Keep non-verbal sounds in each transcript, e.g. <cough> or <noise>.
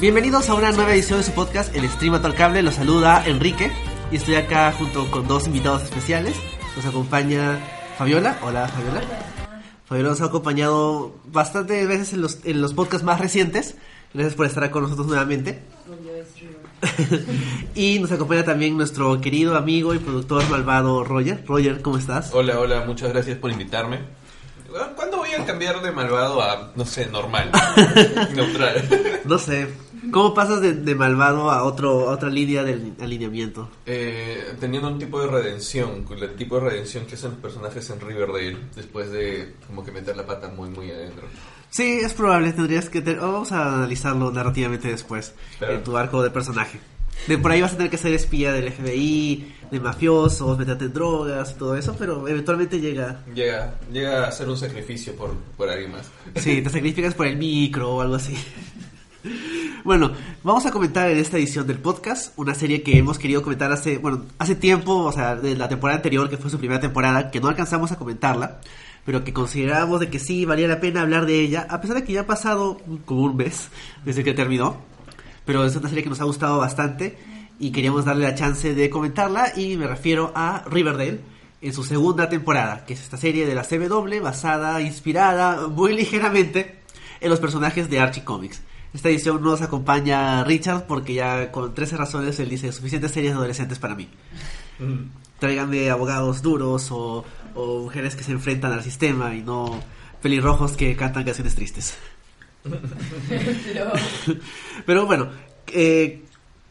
Bienvenidos a una nueva edición de su podcast, El Stream al Cable. Los saluda Enrique y estoy acá junto con dos invitados especiales. Nos acompaña Fabiola. Hola, Fabiola. Fabiola nos ha acompañado bastantes veces en los, en los podcasts más recientes. Gracias por estar con nosotros nuevamente. Y nos acompaña también nuestro querido amigo y productor malvado Roger. Roger, ¿cómo estás? Hola, hola, muchas gracias por invitarme. ¿Cuándo voy a cambiar de malvado a, no sé, normal? <laughs> neutral. no sé, ¿Cómo pasas de, malvado a otro a otra línea del alineamiento? Eh, teniendo un tipo de redención, el tipo de redención que hacen los personajes en Riverdale después de como que meter la pata muy muy adentro. Sí, es probable, tendrías que... vamos a analizarlo narrativamente después, en tu arco de personaje. De por ahí vas a tener que ser espía del FBI, de mafiosos, meterte en drogas y todo eso, pero eventualmente llega... Llega, llega a ser un sacrificio por, por alguien más. Sí, te <laughs> sacrificas por el micro o algo así. Bueno, vamos a comentar en esta edición del podcast una serie que hemos querido comentar hace, bueno, hace tiempo, o sea, de la temporada anterior, que fue su primera temporada, que no alcanzamos a comentarla, pero que considerábamos de que sí valía la pena hablar de ella, a pesar de que ya ha pasado como un mes desde que terminó. Pero es una serie que nos ha gustado bastante y queríamos darle la chance de comentarla y me refiero a Riverdale en su segunda temporada, que es esta serie de la CW basada, inspirada muy ligeramente en los personajes de Archie Comics. Esta edición no nos acompaña Richard porque ya con 13 razones él dice suficientes series adolescentes para mí. Mm. Tráiganme abogados duros o, mujeres que se enfrentan al sistema y no pelirrojos que cantan canciones tristes. <laughs> Pero... bueno, eh,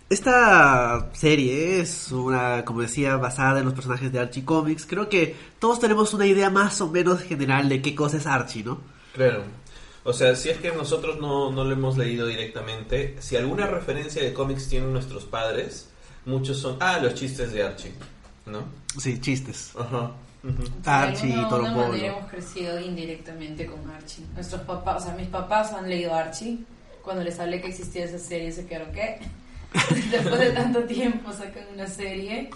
esta serie es una, como decía, basada en los personajes de Archie Comics. Creo que todos tenemos una idea más o menos general de qué cosa es Archie, ¿no? Claro. O sea, si es que nosotros no, no lo hemos leído directamente, si alguna referencia de cómics tienen nuestros padres, muchos son, ah, los chistes de Archie, ¿no? Sí, chistes. Ajá. Archie, y todo lo hemos crecido indirectamente con Archie. Nuestros papás, o sea, mis papás han leído Archie. Cuando les hablé que existía esa serie, se quedaron, ¿qué? <laughs> Después de tanto tiempo sacan una serie.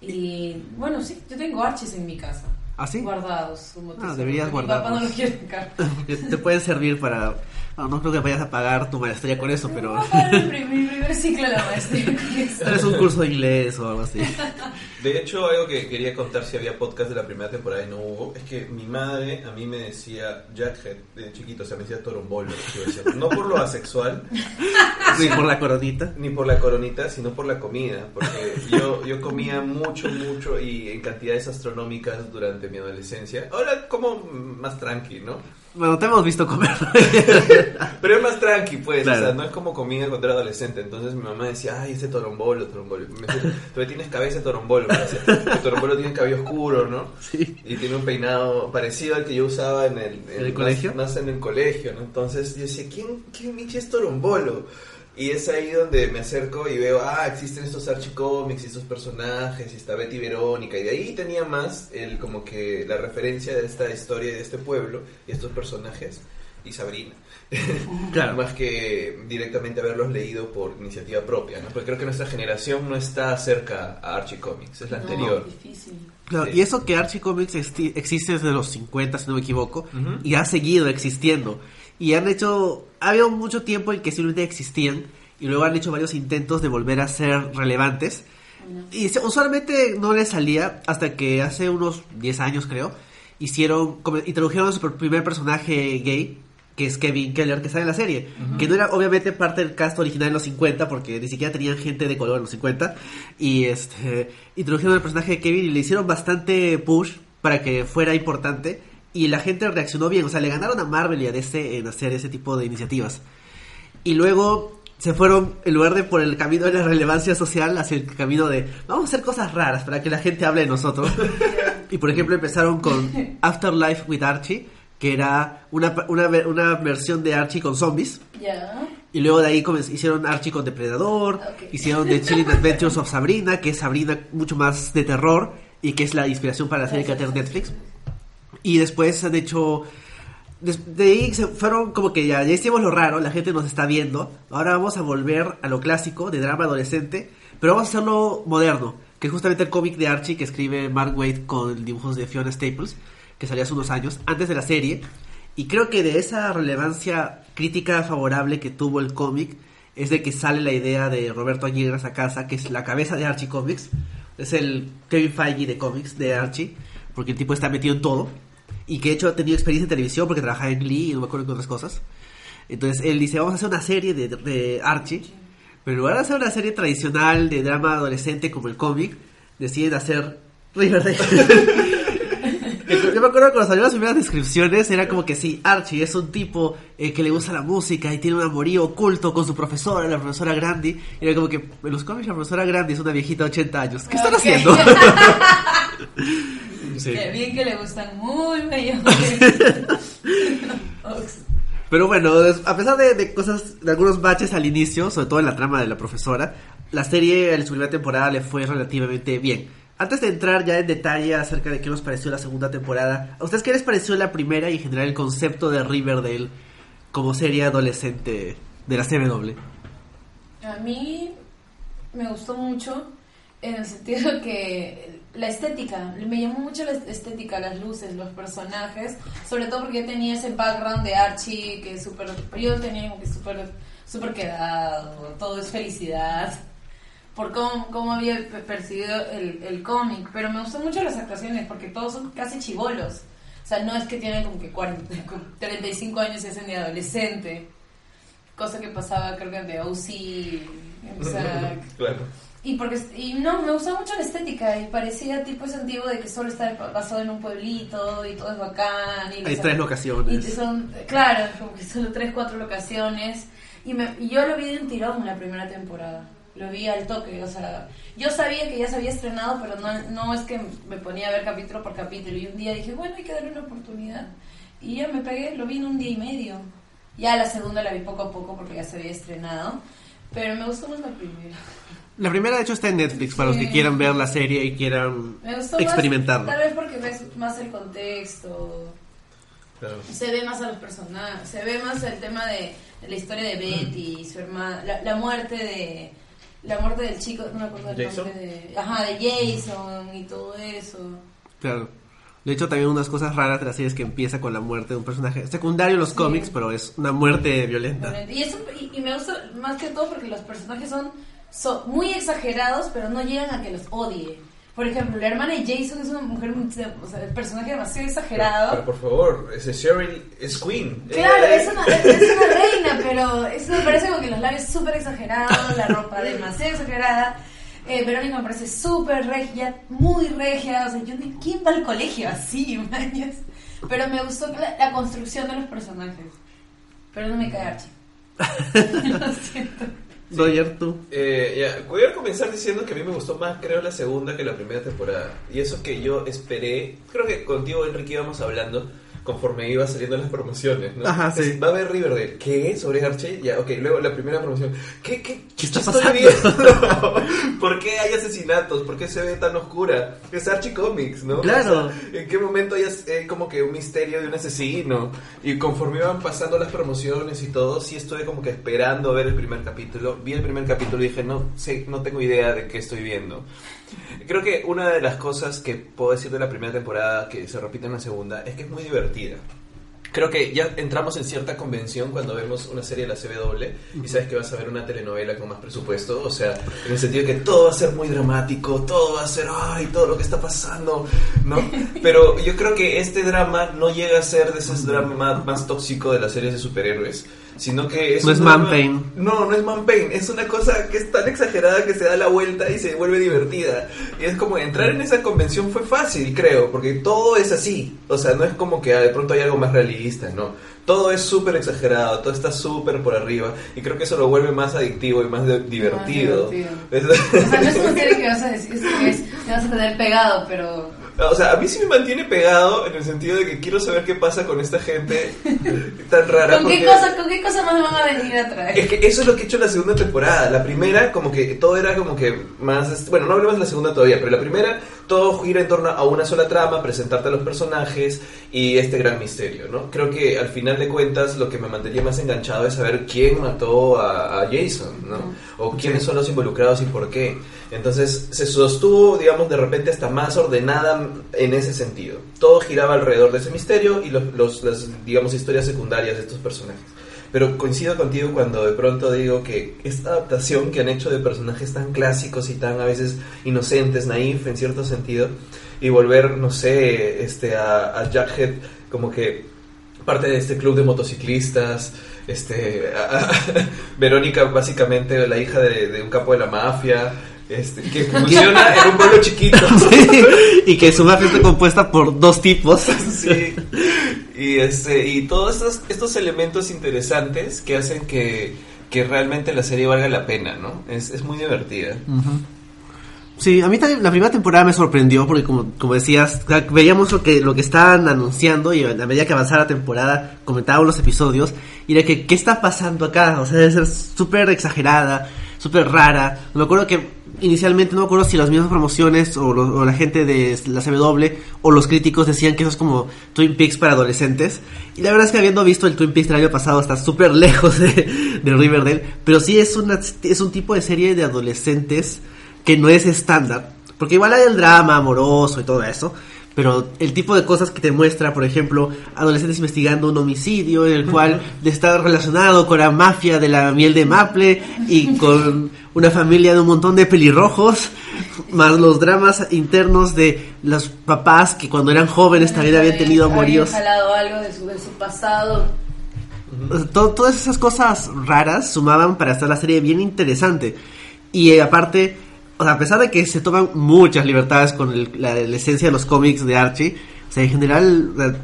Y bueno, sí, yo tengo Archies en mi casa. ¿Ah, sí? Guardados. ah, deberías guardarlos. Mi papá no lo quiere <laughs> Te pueden servir para... No, no creo que vayas a pagar tu maestría con eso, pero... mi <laughs> primer ciclo de la maestría con eso. Es un curso de inglés o algo así. De hecho, algo que quería contar si había podcast de la primera temporada y no hubo, es que mi madre a mí me decía Jackhead de chiquito, o sea, me decía torombolo. No por lo asexual. <laughs> Ni por la coronita. Ni por la coronita, sino por la comida. Porque yo, yo comía mucho, mucho y en cantidades astronómicas durante mi adolescencia. Ahora como más tranqui, ¿no? Bueno, te hemos visto comer. <laughs> Pero es más tranqui, pues. O sea, no es como comida cuando era adolescente. Entonces mi mamá decía, ay, ese torombolo, torombolo. Me decía, tú tienes cabeza de torombolo. El torombolo tiene cabello oscuro, ¿no? Sí. Y tiene un peinado parecido al que yo usaba en el, ¿En el colegio. Más en el colegio, ¿no? Entonces yo decía, ¿quién, quién es torombolo? Y es ahí donde me acerco y veo, ah, existen estos archicómics y estos personajes, y está Betty Verónica, y de ahí tenía más el como que la referencia de esta historia de este pueblo y estos personajes y Sabrina. <laughs> Claro. más que directamente haberlos leído por iniciativa propia, ¿no? Porque creo que nuestra generación no está cerca a Archie Comics, es la anterior. Difícil. Claro, y eso que Archie Comics existe desde los 50, si no me equivoco, y ha seguido existiendo. Y han hecho, ha habido mucho tiempo en que simplemente existían y luego han hecho varios intentos de volver a ser relevantes. Y usualmente no les salía hasta que hace unos 10 años creo, hicieron, introdujeron su primer personaje gay, que es Kevin Keller, que sale en la serie. Que no era obviamente parte del cast original en los 50, porque ni siquiera tenían gente de color en los 50. Y este, introdujeron al personaje de Kevin y le hicieron bastante push para que fuera importante y la gente reaccionó bien. O sea, le ganaron a Marvel y a DC en hacer ese tipo de iniciativas. Y luego se fueron, en lugar de por el camino de la relevancia social, hacia el camino de vamos a hacer cosas raras para que la gente hable de nosotros. <laughs> y por ejemplo empezaron con Afterlife with Archie, que era una, una, una versión de Archie con zombies. Y luego de ahí hicieron Archie con Depredador, <laughs> hicieron The Chilling Adventures of Sabrina, que es Sabrina mucho más de terror y que es la inspiración para la serie que ha Netflix. Y después han hecho... De ahí se fueron como que ya, ya hicimos lo raro, la gente nos está viendo. Ahora vamos a volver a lo clásico de drama adolescente, Pero vamos a hacerlo moderno, que es justamente el cómic de Archie que escribe Mark Waid con dibujos de Fiona Staples, que salió hace unos años, antes de la serie. Y creo que de esa relevancia crítica favorable que tuvo el cómic es de que sale la idea de Roberto Aguirre a casa, que es la cabeza de Archie Comics. Es el Kevin Feige de cómics de Archie, porque el tipo está metido en todo. Y que de hecho ha tenido experiencia en televisión porque trabaja en Glee y no me acuerdo en otras cosas. Entonces él dice, vamos a hacer una serie de, de Archie. Pero en lugar de hacer una serie tradicional de drama adolescente como el cómic, deciden hacer Riverdale. <laughs> Yo me acuerdo cuando salieron las primeras descripciones, era como que sí, Archie es un tipo eh, que le gusta la música y tiene un amorío oculto con su profesora, la profesora Grandi. Y era como que en los cómics la profesora Grandi es una viejita de 80 años. ¿Qué están haciendo? <laughs> sí. Qué bien que le gustan muy mayores. <laughs> Pero bueno, a pesar de, de, cosas, de algunos baches al inicio, sobre todo en la trama de la profesora, la serie en su primera temporada le fue relativamente bien. Antes de entrar ya en detalle acerca de qué nos pareció la segunda temporada, ¿a ustedes qué les pareció la primera y en general el concepto de Riverdale como serie adolescente de la CW? A mí me gustó mucho en el sentido que la estética, me llamó mucho la estética, las luces, los personajes, sobre todo porque tenía ese background de Archie que es súper, yo tenía como que súper, súper quedado, todo es felicidad por cómo, cómo había percibido el, el cómic, pero me gustan mucho las actuaciones porque todos son casi chivolos. O sea, no es que tienen como que 40, 35 <laughs> años y hacen de adolescente. Cosa que pasaba, creo que de OC. O sea, <laughs> claro. Y, porque, y no, me gustaba mucho la estética y parecía tipo ese antiguo de que solo está basado en un pueblito y todo es bacán. Y Hay tres locaciones. Y son, claro, como que solo tres, cuatro locaciones. Y, me, y yo lo vi de un tirón en la primera temporada lo vi al toque, o sea, yo sabía que ya se había estrenado, pero no, no es que me ponía a ver capítulo por capítulo. Y un día dije, bueno, hay que darle una oportunidad. Y ya me pegué, lo vi en un día y medio. Ya la segunda la vi poco a poco porque ya se había estrenado, pero me gustó más la primera. La primera, de hecho, está en Netflix para los que quieran ver la serie y quieran experimentarla. tal vez porque ves más el contexto. Se ve más a los personajes, se ve más el tema de, la historia de Betty, y su hermana, la muerte de la muerte del chico, no me acuerdo del nombre de, ajá, de Jason y todo eso. Claro. De hecho, también unas cosas raras de la serie es que empieza con la muerte de un personaje secundario en los cómics, pero es una muerte violenta. Y, eso, y, me gusta más que todo porque los personajes son, son muy exagerados, pero no llegan a que los odie. Por ejemplo, la hermana de Jason es una mujer, o sea, el personaje demasiado exagerado. Pero, por favor, ese Cheryl es Queen. Claro, es, una, es, una, reina, pero eso me parece como que los labios súper exagerados, la ropa demasiado exagerada. Eh, Verónica me parece súper regia, muy regia. O sea, yo ¿quién va al colegio así, <laughs> mañas? Pero me gustó la, la, construcción de los personajes. Pero no me cae Archie. <laughs> Lo siento. Doyer, tú. Eh, ya, voy a comenzar diciendo que a mí me gustó más, creo, la segunda que la primera temporada. Y eso que yo esperé, creo que contigo, Enrique, íbamos hablando conforme iba saliendo las promociones, ¿no? Ajá, sí. Va a haber Riverdale. ¿Qué? ¿Sobre Archie? Ya, ok. Luego la primera promoción. ¿Qué, qué, ¿Qué está pasando? <laughs> ¿Por qué hay asesinatos? ¿Por qué se ve tan oscura? Es Archie Comics, ¿no? Claro. ¿En qué momento hay eh, como que un misterio de un asesino? Y conforme iban pasando las promociones y todo, sí estuve como que esperando ver el primer capítulo. Vi el primer capítulo y dije, no sé, no tengo idea de qué estoy viendo. Creo que una de las cosas que puedo decir de la primera temporada que se repite en la segunda es que es muy divertida. Creo que ya entramos en cierta convención cuando vemos una serie de la CW y sabes que vas a ver una telenovela con más presupuesto, o sea, en el sentido de que todo va a ser muy dramático, todo va a ser, ay, todo lo que está pasando, ¿no? <laughs> Pero yo creo que este drama no llega a ser de esos dramas más tóxicos de las series de superhéroes sino que es no es man pain. No no es man pain es una cosa que es tan exagerada que se da la vuelta y se vuelve divertida. Y es como entrar en esa convención fue fácil creo porque todo es así. O sea no es como que de pronto hay algo más realista no. Todo es súper exagerado todo está súper por arriba y creo que eso lo vuelve más adictivo y más divertido, <laughs> o sea no es una serie que vas a decir que es, te vas a tener pegado pero o sea, a mí sí me mantiene pegado en el sentido de que quiero saber qué pasa con esta gente <laughs> tan rara. ¿Con, qué cosa, ¿Con qué cosa más van a venir a traer? Es que eso es lo que he hecho en la segunda temporada. La primera, como que todo era como que más. Bueno, no hablemos de la segunda todavía, pero la primera todo gira en torno a una sola trama, presentarte a los personajes y este gran misterio, ¿no? Creo que al final de cuentas lo que me mantenía más enganchado es saber quién mató a, Jason, ¿no? O quiénes son los involucrados y por qué. Entonces se sostuvo, digamos, de repente hasta más ordenada en ese sentido. Todo giraba alrededor de ese misterio y los, las, digamos, historias secundarias de estos personajes. Pero coincido contigo cuando de pronto digo que esta adaptación que han hecho de personajes tan clásicos y tan a veces inocentes, naif en cierto sentido, y volver, no sé, este, a, a Jackhead como que parte de este club de motociclistas, este, <laughs> Verónica básicamente la hija de, un capo de la mafia, este, que <laughs> funciona en un pueblo chiquito. <laughs> y que su mafia está compuesta por dos tipos. <laughs> sí. Y, este, y todos estos, estos elementos interesantes que hacen que, que realmente la serie valga la pena, ¿no? Es, es muy divertida. Sí, a mí también la primera temporada me sorprendió porque como, como decías, veíamos lo que, lo que estaban anunciando y a medida que avanzaba la temporada comentábamos los episodios y era que, ¿qué está pasando acá? O sea, debe ser súper exagerada, súper rara. Me acuerdo que inicialmente no me acuerdo si las mismas promociones o, la gente de la CW o los críticos decían que eso es como Twin Peaks para adolescentes. Y la verdad es que habiendo visto el Twin Peaks del año pasado está súper <laughs> lejos de, de, Riverdale. Pero sí es, una, es un tipo de serie de adolescentes que no es estándar. Porque igual hay el drama amoroso y todo eso. Pero el tipo de cosas que te muestra, por ejemplo, adolescentes investigando un homicidio en el cual está relacionado con la mafia de la miel de Maple y con una familia de un montón de pelirrojos, más los dramas internos de los papás que cuando eran jóvenes también habían tenido amoríos. algo de su, pasado. todas esas cosas raras sumaban para hacer la serie bien interesante. Y eh, aparte, o sea, a pesar de que se toman muchas libertades con la, esencia de los cómics de Archie, o sea, en general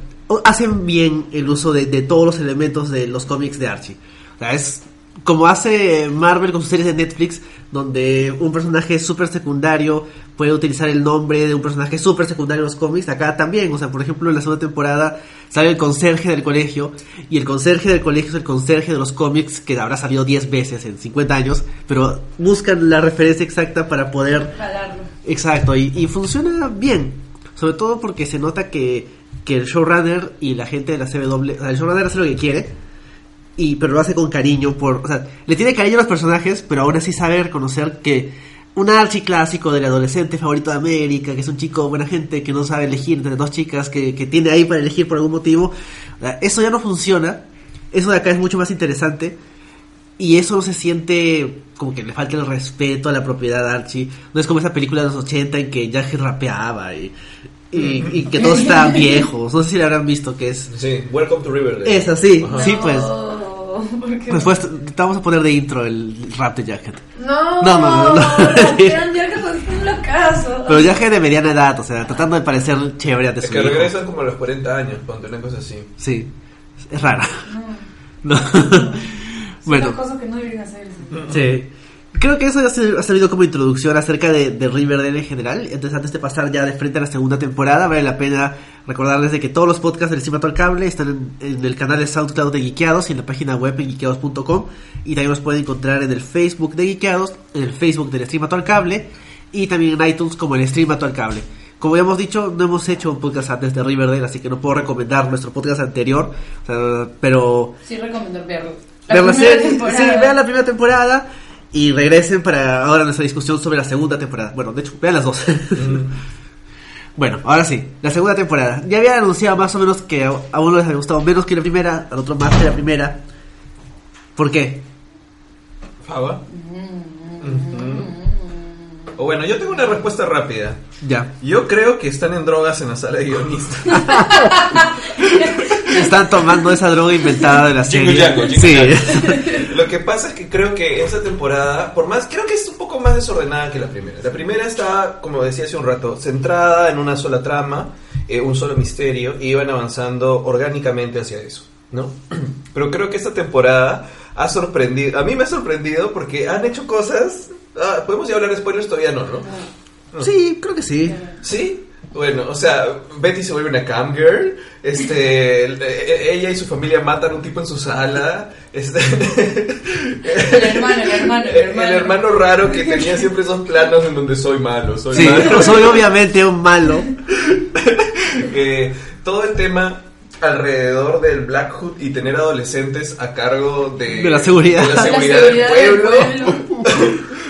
hacen bien el uso de, de todos los elementos de los cómics de Archie. O sea, es como hace Marvel con sus series de Netflix, donde un personaje súper secundario puede utilizar el nombre de un personaje súper secundario en los cómics, acá también, o sea, por ejemplo, en la segunda temporada sale el conserje del colegio, y el conserje del colegio es el conserje de los cómics, que habrá salido 10 veces en 50 años, pero buscan la referencia exacta para poder... Exacto, y, y funciona bien, sobre todo porque se nota que, que el showrunner y la gente de la CW, o sea, el showrunner hace lo que quiere, y pero lo hace con cariño por, o sea, le tiene cariño a los personajes, pero aún así sabe reconocer que un archi clásico del adolescente favorito de América, que es un chico buena gente que no sabe elegir entre dos chicas que, que tiene ahí para elegir por algún motivo, eso ya no funciona. Eso de acá es mucho más interesante. Y eso no se siente como que le falta el respeto a la propiedad de Archie. No es como esa película de los 80 en que Jack rapeaba y, y, que todos estaban <laughs> viejos. No sé si la habrán visto, que es... Sí, Welcome to Riverdale. Es así, sí, pues. <laughs> Después te vamos a poner de intro el rap de Jacket. No, no, no, no. no. <laughs> Pero Jacket de mediana edad, o sea, tratando de parecer chévere ante Es que regresan como a los 40 años, cuando una cosa así. Sí, es rara. No. <laughs> no. bueno. Es una cosa que no deberían hacer. Sí. Creo que eso ha servido como introducción acerca de, de, Riverdale en general. Entonces, antes de pasar ya de frente a la segunda temporada, vale la pena recordarles de que todos los podcasts del Cimato al Cable están en, el canal de SoundCloud de Geekeados y en la página web en geekeados.com. Y también los pueden encontrar en el Facebook de Geekeados, en el Facebook del Stream al Cable y también en iTunes como el Stream al Cable. Como ya hemos dicho, no hemos hecho un podcast antes de Riverdale, así que no puedo recomendar nuestro podcast anterior. pero. Sí, recomiendo verlo. La sí, vean la primera temporada y regresen para ahora nuestra discusión sobre la segunda temporada. Bueno, de hecho, vean las dos. Mm. <laughs> bueno, ahora sí, la segunda temporada. Ya había anunciado más o menos que a uno les había gustado menos que la primera, al otro más que la primera. ¿Por qué? Fava. O bueno, yo tengo una respuesta rápida. Ya. Yo creo que están en drogas en la sala de guionistas. <laughs> <laughs> están tomando esa droga inventada de la serie. sí. <laughs> Lo que pasa es que creo que esa temporada, por más, creo que es un poco más desordenada que la primera. La primera está, como decía hace un rato, centrada en una sola trama, eh, un solo misterio, y iban avanzando orgánicamente hacia eso, ¿no? <clears throat> Pero creo que esta temporada ha sorprendido, a mí me ha sorprendido porque han hecho cosas Ah, podemos ya hablar de spoilers todavía no, ¿no? Sí, creo que sí. ¿Sí? Bueno, o sea, Betty se vuelve una cam girl, este, e, e, ella y su familia matan a un tipo en su sala, este... El hermano, el hermano el <laughs> hermano. El hermano raro que tenía siempre esos planos en donde soy malo, soy Sí, malo. <laughs> soy obviamente un malo. <laughs> Eh, todo el tema alrededor del Black Hood y tener adolescentes a cargo de, De la seguridad. de la La seguridad del pueblo.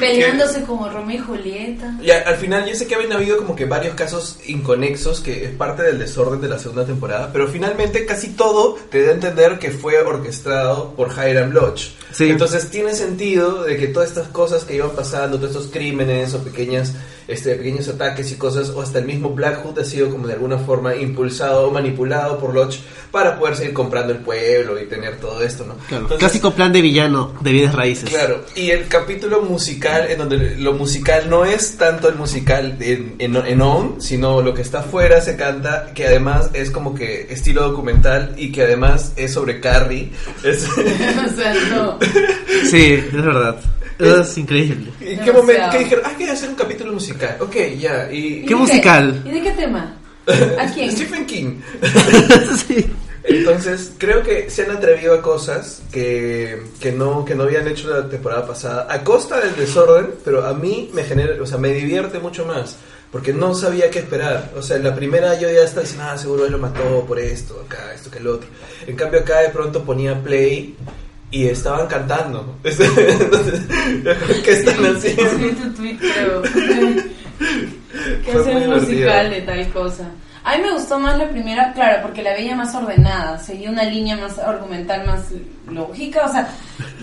Peleándose como Romeo y Julieta. Y a- al final yo sé que habían habido como que varios casos inconexos que es parte del desorden de la segunda temporada, pero finalmente casi todo te da a entender que fue orquestado por Hiram Lodge. Sí. Entonces tiene sentido de que todas estas cosas que iban pasando, todos estos crímenes o pequeñas, este, pequeños ataques y cosas, o hasta el mismo Black Hood ha sido como de alguna forma impulsado o manipulado por Lodge para poder seguir comprando el pueblo y tener todo esto, ¿no? Claro, Entonces- clásico plan de villano de bienes raíces. Claro, y el capítulo musical, en donde lo musical no es tanto el musical en, en, en on, sino lo que está afuera se canta, que además es como que estilo documental y que además es sobre Carrie. Es, <laughs> o sea, no. <laughs> Sí, es verdad. Eso es increíble. ¿En qué Demasiado. momento? ¿Qué dijeron? Ah, que hacer un capítulo musical. Ok, ya. Y, ¿Y ¿Qué musical? ¿Y de qué tema? ¿A <laughs> quién? Stephen King. sí. Entonces, creo que se han atrevido a cosas que, que, no, que no habían hecho la temporada pasada, a costa del desorden, pero a mí me genera, o sea, me divierte mucho más, porque no sabía qué esperar. O sea, en la primera yo ya estaba diciendo, ah, seguro él lo mató por esto, acá, esto, que el otro. En cambio, acá de pronto ponía play y estaban cantando. <laughs> Entonces, ¿qué están haciendo? sí, tu tweet, creo. <laughs> que un musical de tal cosa. A mí me gustó más la primera, claro, porque la veía más ordenada, seguía una línea más argumental, más lógica, o sea,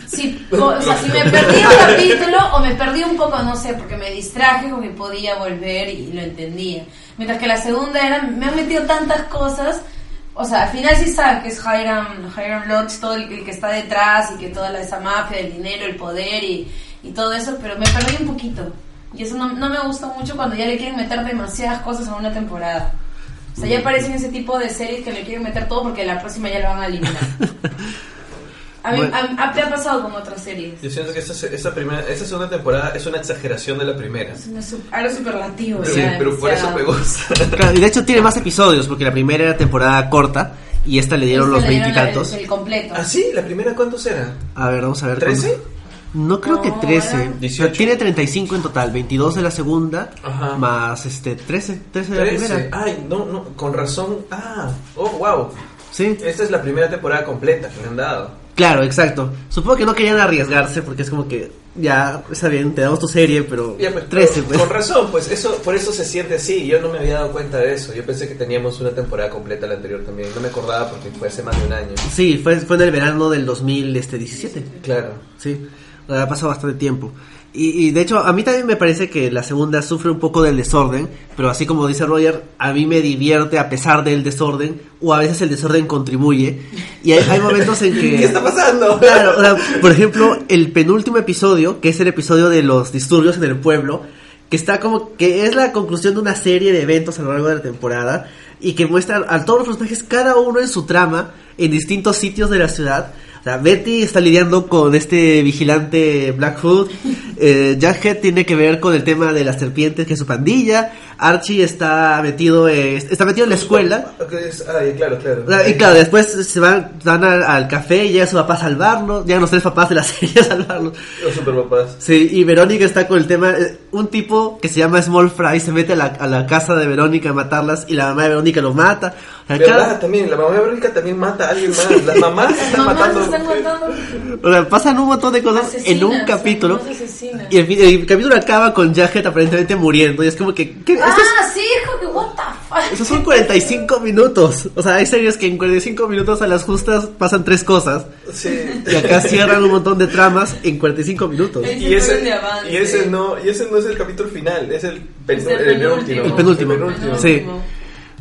si, o, sea, si me perdí un capítulo o me perdí un poco, no sé, porque me distraje con que podía volver y lo entendía. Mientras que la segunda era, me han metido tantas cosas, o sea, al final sí sabe que es Hiram, Hiram Lodge, todo el, el que está detrás y que toda la, esa mafia, el dinero, el poder y, y todo eso, pero me perdí un poquito. Y eso no, no me gusta mucho cuando ya le quieren meter demasiadas cosas a una temporada. O sea, ya aparecen ese tipo de series que le quieren meter todo porque la próxima ya la van a eliminar. <laughs> A mí, Bueno. a- a- ¿qué ha pasado con otras series? Yo siento que esta, esta, primera, esta segunda temporada es una exageración de la primera. Es una su- algo superlativo. Sí, ya, pero por eso me gusta. Claro, y de hecho tiene más episodios, porque la primera era temporada corta y esta le dieron los veintitantos. El, el completo. ¿Ah, sí? ¿La primera cuántos era? A ver, vamos a ver. ¿Trece? cuánto- No creo que No, 13. era- 18. Tiene 35 en total, 22 de la segunda, Ajá. más este 13, 13 de la Trece. primera. Ay, no, no, con razón. Ah, oh, wow. Sí, Esta es la primera temporada completa que han dado. claro, exacto. Supongo que no querían arriesgarse porque es como que ya está bien, te damos tu serie, pero Ya, pues, 13, pero pues. Con razón, pues eso, por eso se siente así. Yo no me había dado cuenta de eso. Yo pensé que teníamos una temporada completa la anterior también. No me acordaba porque fue hace más de un año. Sí, fue, fue en el verano del 2017. Claro. Sí, ha pasado bastante tiempo. Y, y de hecho, a mí también me parece que la segunda sufre un poco del desorden, pero así como dice Roger, a mí me divierte a pesar del desorden, o a veces el desorden contribuye. Y hay, hay momentos en que... <laughs> ¿Qué está pasando? Claro, o sea, por ejemplo, el penúltimo episodio, que es el episodio de los disturbios en el pueblo, que está como que es la conclusión de una serie de eventos a lo largo de la temporada y que muestra a todos los personajes cada uno en su trama en distintos sitios de la ciudad. O sea, Betty está lidiando con este vigilante Blackfoot. Eh, Jughead tiene que ver con el tema de las serpientes, que es su pandilla. Archie está metido, eh, está metido en la escuela. Ah, claro, claro. O sea, Y claro, después se van, van al, al café y llega su papá a salvarlo. Llegan los tres papás de la <laughs> serie a salvarlo. Los superpapás. Sí, y Verónica está con el tema. eh, Un tipo que se llama Small Fry se mete a la, a la casa de Verónica a matarlas y la mamá de Verónica lo mata. O sea, ¿Verdad? cada- También, la mamá de Verónica también mata a alguien más. Las mamás <laughs> están mamás matando. Se están matando. o sea, pasan un montón de cosas en un capítulo. Y el, capítulo acaba con Jughead aparentemente muriendo. Y es como que. ¿qué? Esto es- Ah, sí, hijo que what the fuck. esos son 45 minutos. O sea, hay series que en 45 minutos a las justas pasan tres cosas. Sí. Y acá cierran un montón de tramas en 45 minutos. Y ese, y ese no y ese no es el capítulo final, es el, pen- Es el el penúltimo. El penúltimo. El penúltimo. Sí.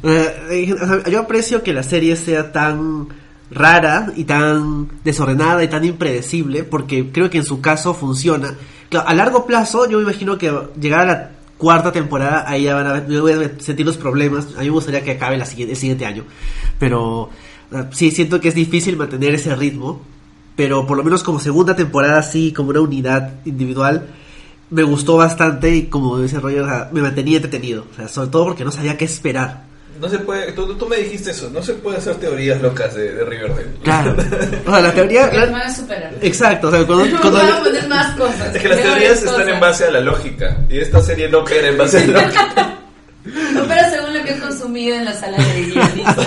Eh, yo aprecio que la serie sea tan rara y tan desordenada y tan impredecible porque creo que en su caso funciona. A largo plazo yo me imagino que llegar a la cuarta temporada ahí ya van a, ver- sentir los problemas. A mí me gustaría que acabe el siguiente año. Pero eh, sí, siento que es difícil mantener ese ritmo. Pero por lo menos como segunda temporada, así como una unidad individual, me gustó bastante y como dice Roger, me mantenía entretenido. Sobre todo porque no sabía qué esperar. No se puede, tú, tú, me dijiste eso, no se puede hacer teorías locas de, de Riverdale. Claro. <laughs> O sea, la teoría... La... superar. Exacto, o sea, cuando... <laughs> cuando... a poner más cosas. Es que las teorías están en base a la lógica, y esta serie no queda en base a la <laughs> lógica. No, pero según lo que he consumido en la sala de guionistas,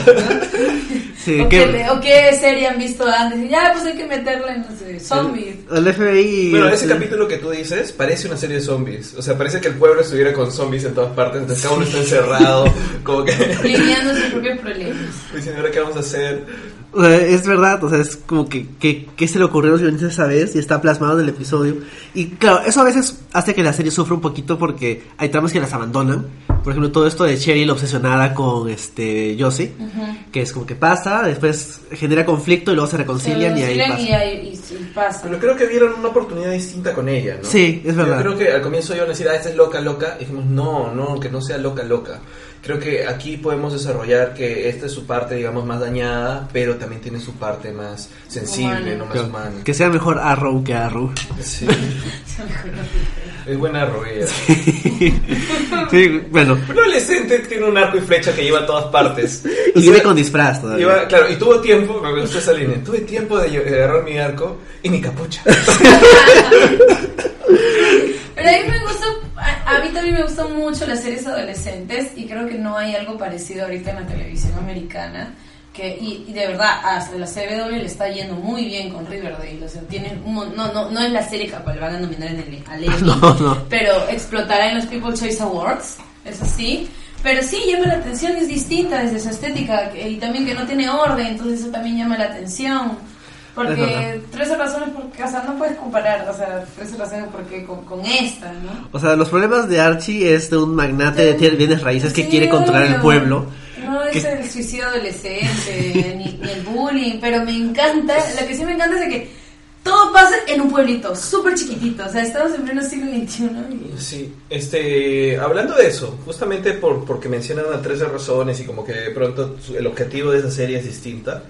Sí, o, qué, o qué serie han visto antes. Ya, pues hay que meterle, no sé, zombies. El, FBI. Bueno, ese capítulo que tú dices parece una serie de zombies. O sea, parece que el pueblo estuviera con zombies en todas partes. Entonces cada uno está encerrado, como que. Lidiando sus propios problemas. <laughs> Diciendo, ¿ahora qué vamos a hacer? Es verdad, o sea, es como que, que, se le ocurrió a los guionistas esa vez y está plasmado en el episodio. Y claro, eso a veces hace que la serie sufra un poquito porque hay tramas que las abandonan. Por ejemplo, todo esto de Cheryl obsesionada con este Josie, que es como que pasa, después genera conflicto y luego se reconcilian, y ahí pasa. Pero creo que vieron una oportunidad distinta con ella, ¿no? Sí, es verdad. Yo creo que al comienzo yo decir, ah, esta es loca, loca, y dijimos, no, no, que no sea loca, loca creo que aquí podemos desarrollar que esta es su parte, digamos, más dañada, pero también tiene su parte más sensible, no más humana. Que sea mejor Arrow que Arrow. Sí. <laughs> es buena Arrow ella. <laughs> Sí. bueno. Un adolescente tiene un arco y flecha que lleva a todas partes. <laughs> y viene con disfraz todavía. claro, y tuvo tiempo, me gustó esa línea, tuve tiempo de agarrar mi arco y mi capucha. Pero a mí me gusta, a, mí también me gustan mucho las series adolescentes y creo que no hay algo parecido ahorita en la televisión americana. Que, y, de verdad, hasta la CW le está yendo muy bien con Riverdale. O sea, tienen no, no, no es la serie que le van a nominar en el al <laughs> no, pero explotará en los People Choice Awards, eso sí. Pero sí llama la atención, es distinta desde su estética y también que no tiene orden, entonces eso también llama la atención. Porque 13 razones por qué, o sea, no puedes comparar, o sea, 13 razones por qué con, esta, ¿no? O sea, los problemas de Archie es de un magnate de bienes raíces que quiere controlar el pueblo. No es el suicidio adolescente, <laughs> ni, el bullying, pero me encanta, lo que sí me encanta es que todo pasa en un pueblito, súper chiquitito, o sea, estamos en pleno siglo XXI. Sí, este, hablando de eso, justamente por, porque mencionan a 13 razones y como que de pronto el objetivo de esa serie es distinta.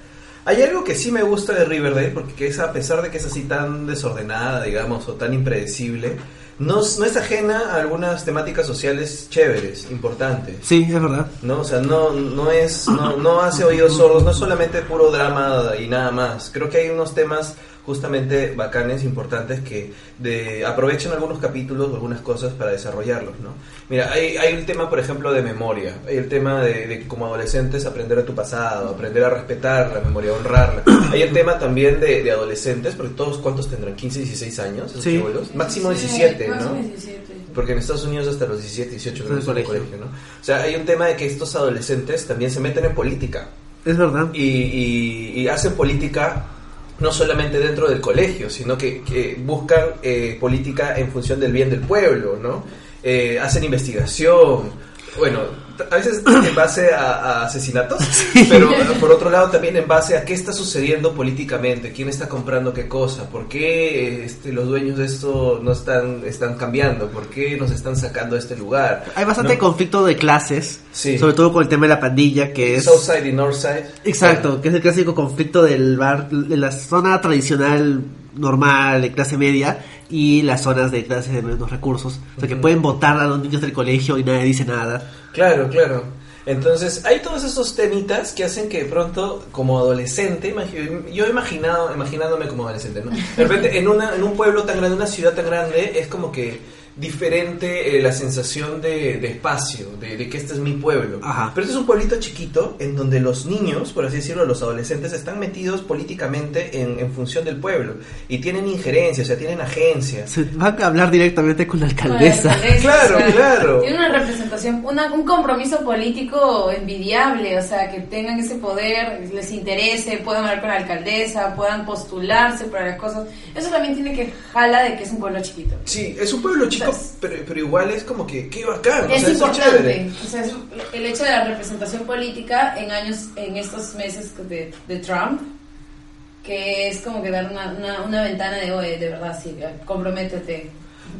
Hay algo que sí me gusta de Riverdale, porque es a pesar de que es así tan desordenada, digamos, o tan impredecible, no, no es ajena a algunas temáticas sociales chéveres, importantes. Sí, es verdad. No, o sea, no, no es, no, no hace oídos sordos, no es solamente puro drama y nada más. Creo que hay unos temas justamente bacanes, importantes, que de, aprovechan algunos capítulos o algunas cosas para desarrollarlos, ¿no? Mira, hay, hay el tema, por ejemplo, de memoria, hay el tema de, de, como adolescentes aprender a tu pasado, aprender a respetar la memoria, honrarla. <coughs> Hay el tema también de, de adolescentes, porque todos, ¿cuántos tendrán? ¿15, 16 años? Sí. Abuelos? Máximo 17, ¿no? 17. Porque en Estados Unidos hasta los 17, 18 no en el colegio, ¿no? O sea, hay un tema de que estos adolescentes también se meten en política. Es verdad. Y, y, y hacen política no solamente dentro del colegio, sino que, buscan eh, política en función del bien del pueblo, ¿no? Eh, hacen investigación, bueno, a veces <clears throat> en base a, asesinatos, pero por otro lado también en base a qué está sucediendo políticamente, quién está comprando qué cosa, por qué este, los dueños de esto no están, están cambiando, por qué nos están sacando de este lugar. Hay bastante conflicto de clases, sobre todo con el tema de la pandilla, que es... Southside y Northside. Exacto, que es el clásico conflicto del bar, de la zona tradicional normal de clase media y las zonas de clase de menos recursos. O sea, que pueden votar a los niños del colegio y nadie dice nada. Claro, claro. Entonces, hay todos esos temitas que hacen que de pronto, como adolescente, yo he imaginado, imaginándome como adolescente, ¿no? De repente, en, una, en un pueblo tan grande, una ciudad tan grande, es como que diferente eh, la sensación de, espacio, de, que este es mi pueblo. Pero este es un pueblito chiquito en donde los niños, por así decirlo, los adolescentes, están metidos políticamente en, función del pueblo y tienen injerencia, o sea, tienen agencia. Se van a hablar directamente con la alcaldesa. claro, claro. Tiene una representación, un compromiso político envidiable, o sea, que tengan ese poder, les interese, puedan hablar con la alcaldesa, puedan postularse para las cosas. Eso también tiene que jala de que es un pueblo chiquito. Sí, es un pueblo chiquito pero, pero, igual es como que, qué bacán. Es importante. o sea, el hecho de la representación política en años, en estos meses de, de Trump, que es como que dar una, una, una ventana de, oye, de verdad, sí, comprométete.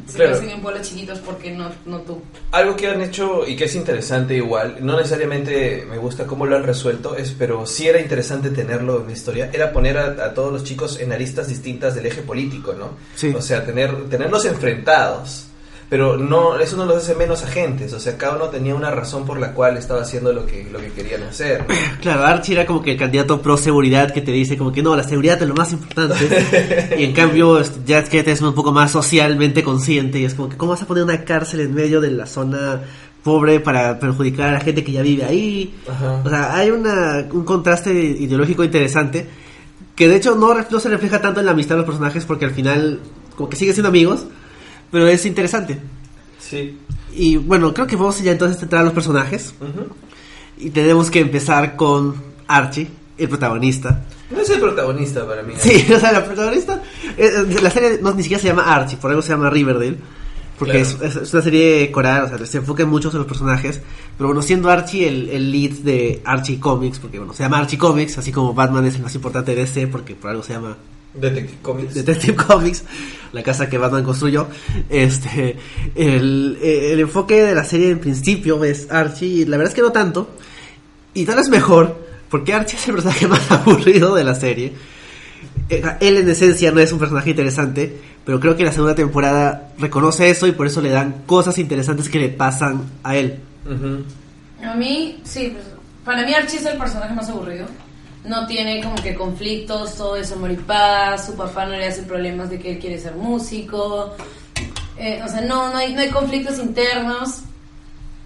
Si claro. en pueblos chiquitos, ¿por qué no, no tú? Algo que han hecho y que es interesante igual, no necesariamente me gusta cómo lo han resuelto, es, pero sí era interesante tenerlo en la historia, era poner a, a todos los chicos en aristas distintas del eje político, ¿no? Sí. O sea, tener, tenerlos enfrentados pero no eso no los hace menos agentes, o sea, cada uno tenía una razón por la cual estaba haciendo lo que, lo que querían hacer. <laughs> Claro, Archie era como que el candidato pro seguridad que te dice como que no, la seguridad es lo más importante, <laughs> y en cambio Jack es un poco más socialmente consciente, y es como que, ¿cómo vas a poner una cárcel en medio de la zona pobre para perjudicar a la gente que ya vive ahí. O sea, hay una, un contraste ideológico interesante que de hecho no, no se refleja tanto en la amistad de los personajes porque al final como que siguen siendo amigos, pero es interesante. Sí. Y bueno, creo que vamos ya entonces a entrar a los personajes. Y tenemos que empezar con Archie, el protagonista. No es el protagonista para mí. Sí, <laughs> o sea, la protagonista. La serie no, ni siquiera se llama Archie, por algo se llama Riverdale. Porque es, una serie coral, o sea, se enfoca mucho en los personajes. Pero bueno, siendo Archie el, el, lead de Archie Comics, porque bueno, se llama Archie Comics, así como Batman es el más importante de DC, porque por algo se llama Detective Comics. Detective Comics, la casa que Batman construyó. Este, el, el enfoque de la serie en principio es Archie, y la verdad es que no tanto. Y tal vez mejor, porque Archie es el personaje <laughs> más aburrido de la serie. Eh, él en esencia no es un personaje interesante, pero creo que la segunda temporada reconoce eso y por eso le dan cosas interesantes que le pasan a él. A mí, sí, pues, para mí Archie es el personaje más aburrido. No tiene como que conflictos, todo es amor su papá no le hace problemas de que él quiere ser músico. Eh, o sea, no, no, hay, no hay conflictos internos.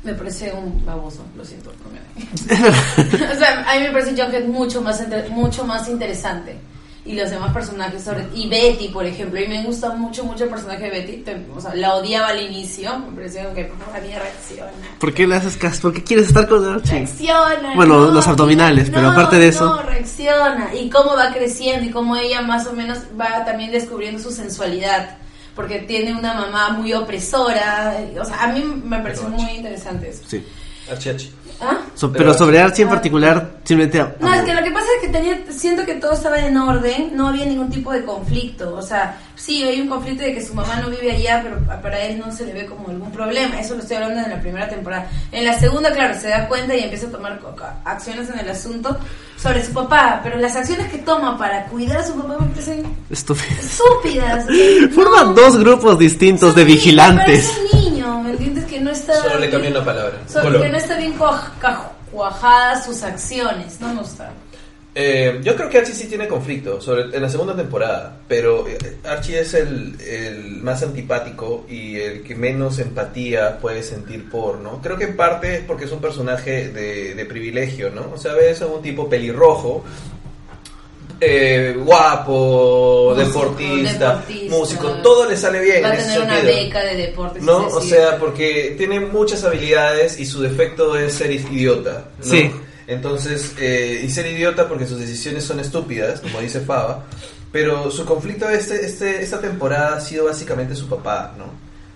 Me parece un baboso, lo siento. <laughs> o sea, a mí me parece Jughead mucho más, mucho más interesante y los demás personajes sobre y Betty por ejemplo y me gusta mucho mucho el personaje de Betty o sea la odiaba al inicio me pareció que por favor reacciona ¿por qué le haces caso? ¿por qué quieres estar con Archie? reacciona bueno los abdominales pero aparte de eso. no reacciona y cómo va creciendo y cómo ella más o menos va también descubriendo su sensualidad porque tiene una mamá muy opresora o sea a mí me pareció muy interesante eso. Sí. Archie Archie ¿Ah? pero, sobre Archie en particular, simplemente. No, es que lo que pasa es que tenía, siento que todo estaba en orden, no había ningún tipo de conflicto. O sea, sí, hay un conflicto de que su mamá no vive allá, pero para él no se le ve como algún problema. Eso lo estoy hablando en la primera temporada. En la segunda, claro, se da cuenta y empieza a tomar acciones en el asunto sobre su papá, pero las acciones que toma para cuidar a su papá me parecen estúpidas. <laughs> Forman dos grupos distintos de vigilantes. Es un niño, ¿me entiendes? Que no está. Solo le cambié una palabra. que no está bien cuajadas sus acciones. No me gusta. Eh, yo creo que Archie sí tiene conflicto, sobre, en la segunda temporada, pero eh, Archie es el, el, más antipático y el que menos empatía puede sentir por, ¿no? Creo que en parte es porque es un personaje de, de privilegio, ¿no? O sea, ves a un tipo pelirrojo, eh, guapo, deportista, músico, todo le sale bien. Va a tener una beca de deportes. ¿No? O sea, porque tiene muchas habilidades y su defecto es ser idiota. Sí. Entonces, eh, y ser idiota porque sus decisiones son estúpidas, como dice Fava. Pero su conflicto este, este, esta temporada ha sido básicamente su papá, ¿no?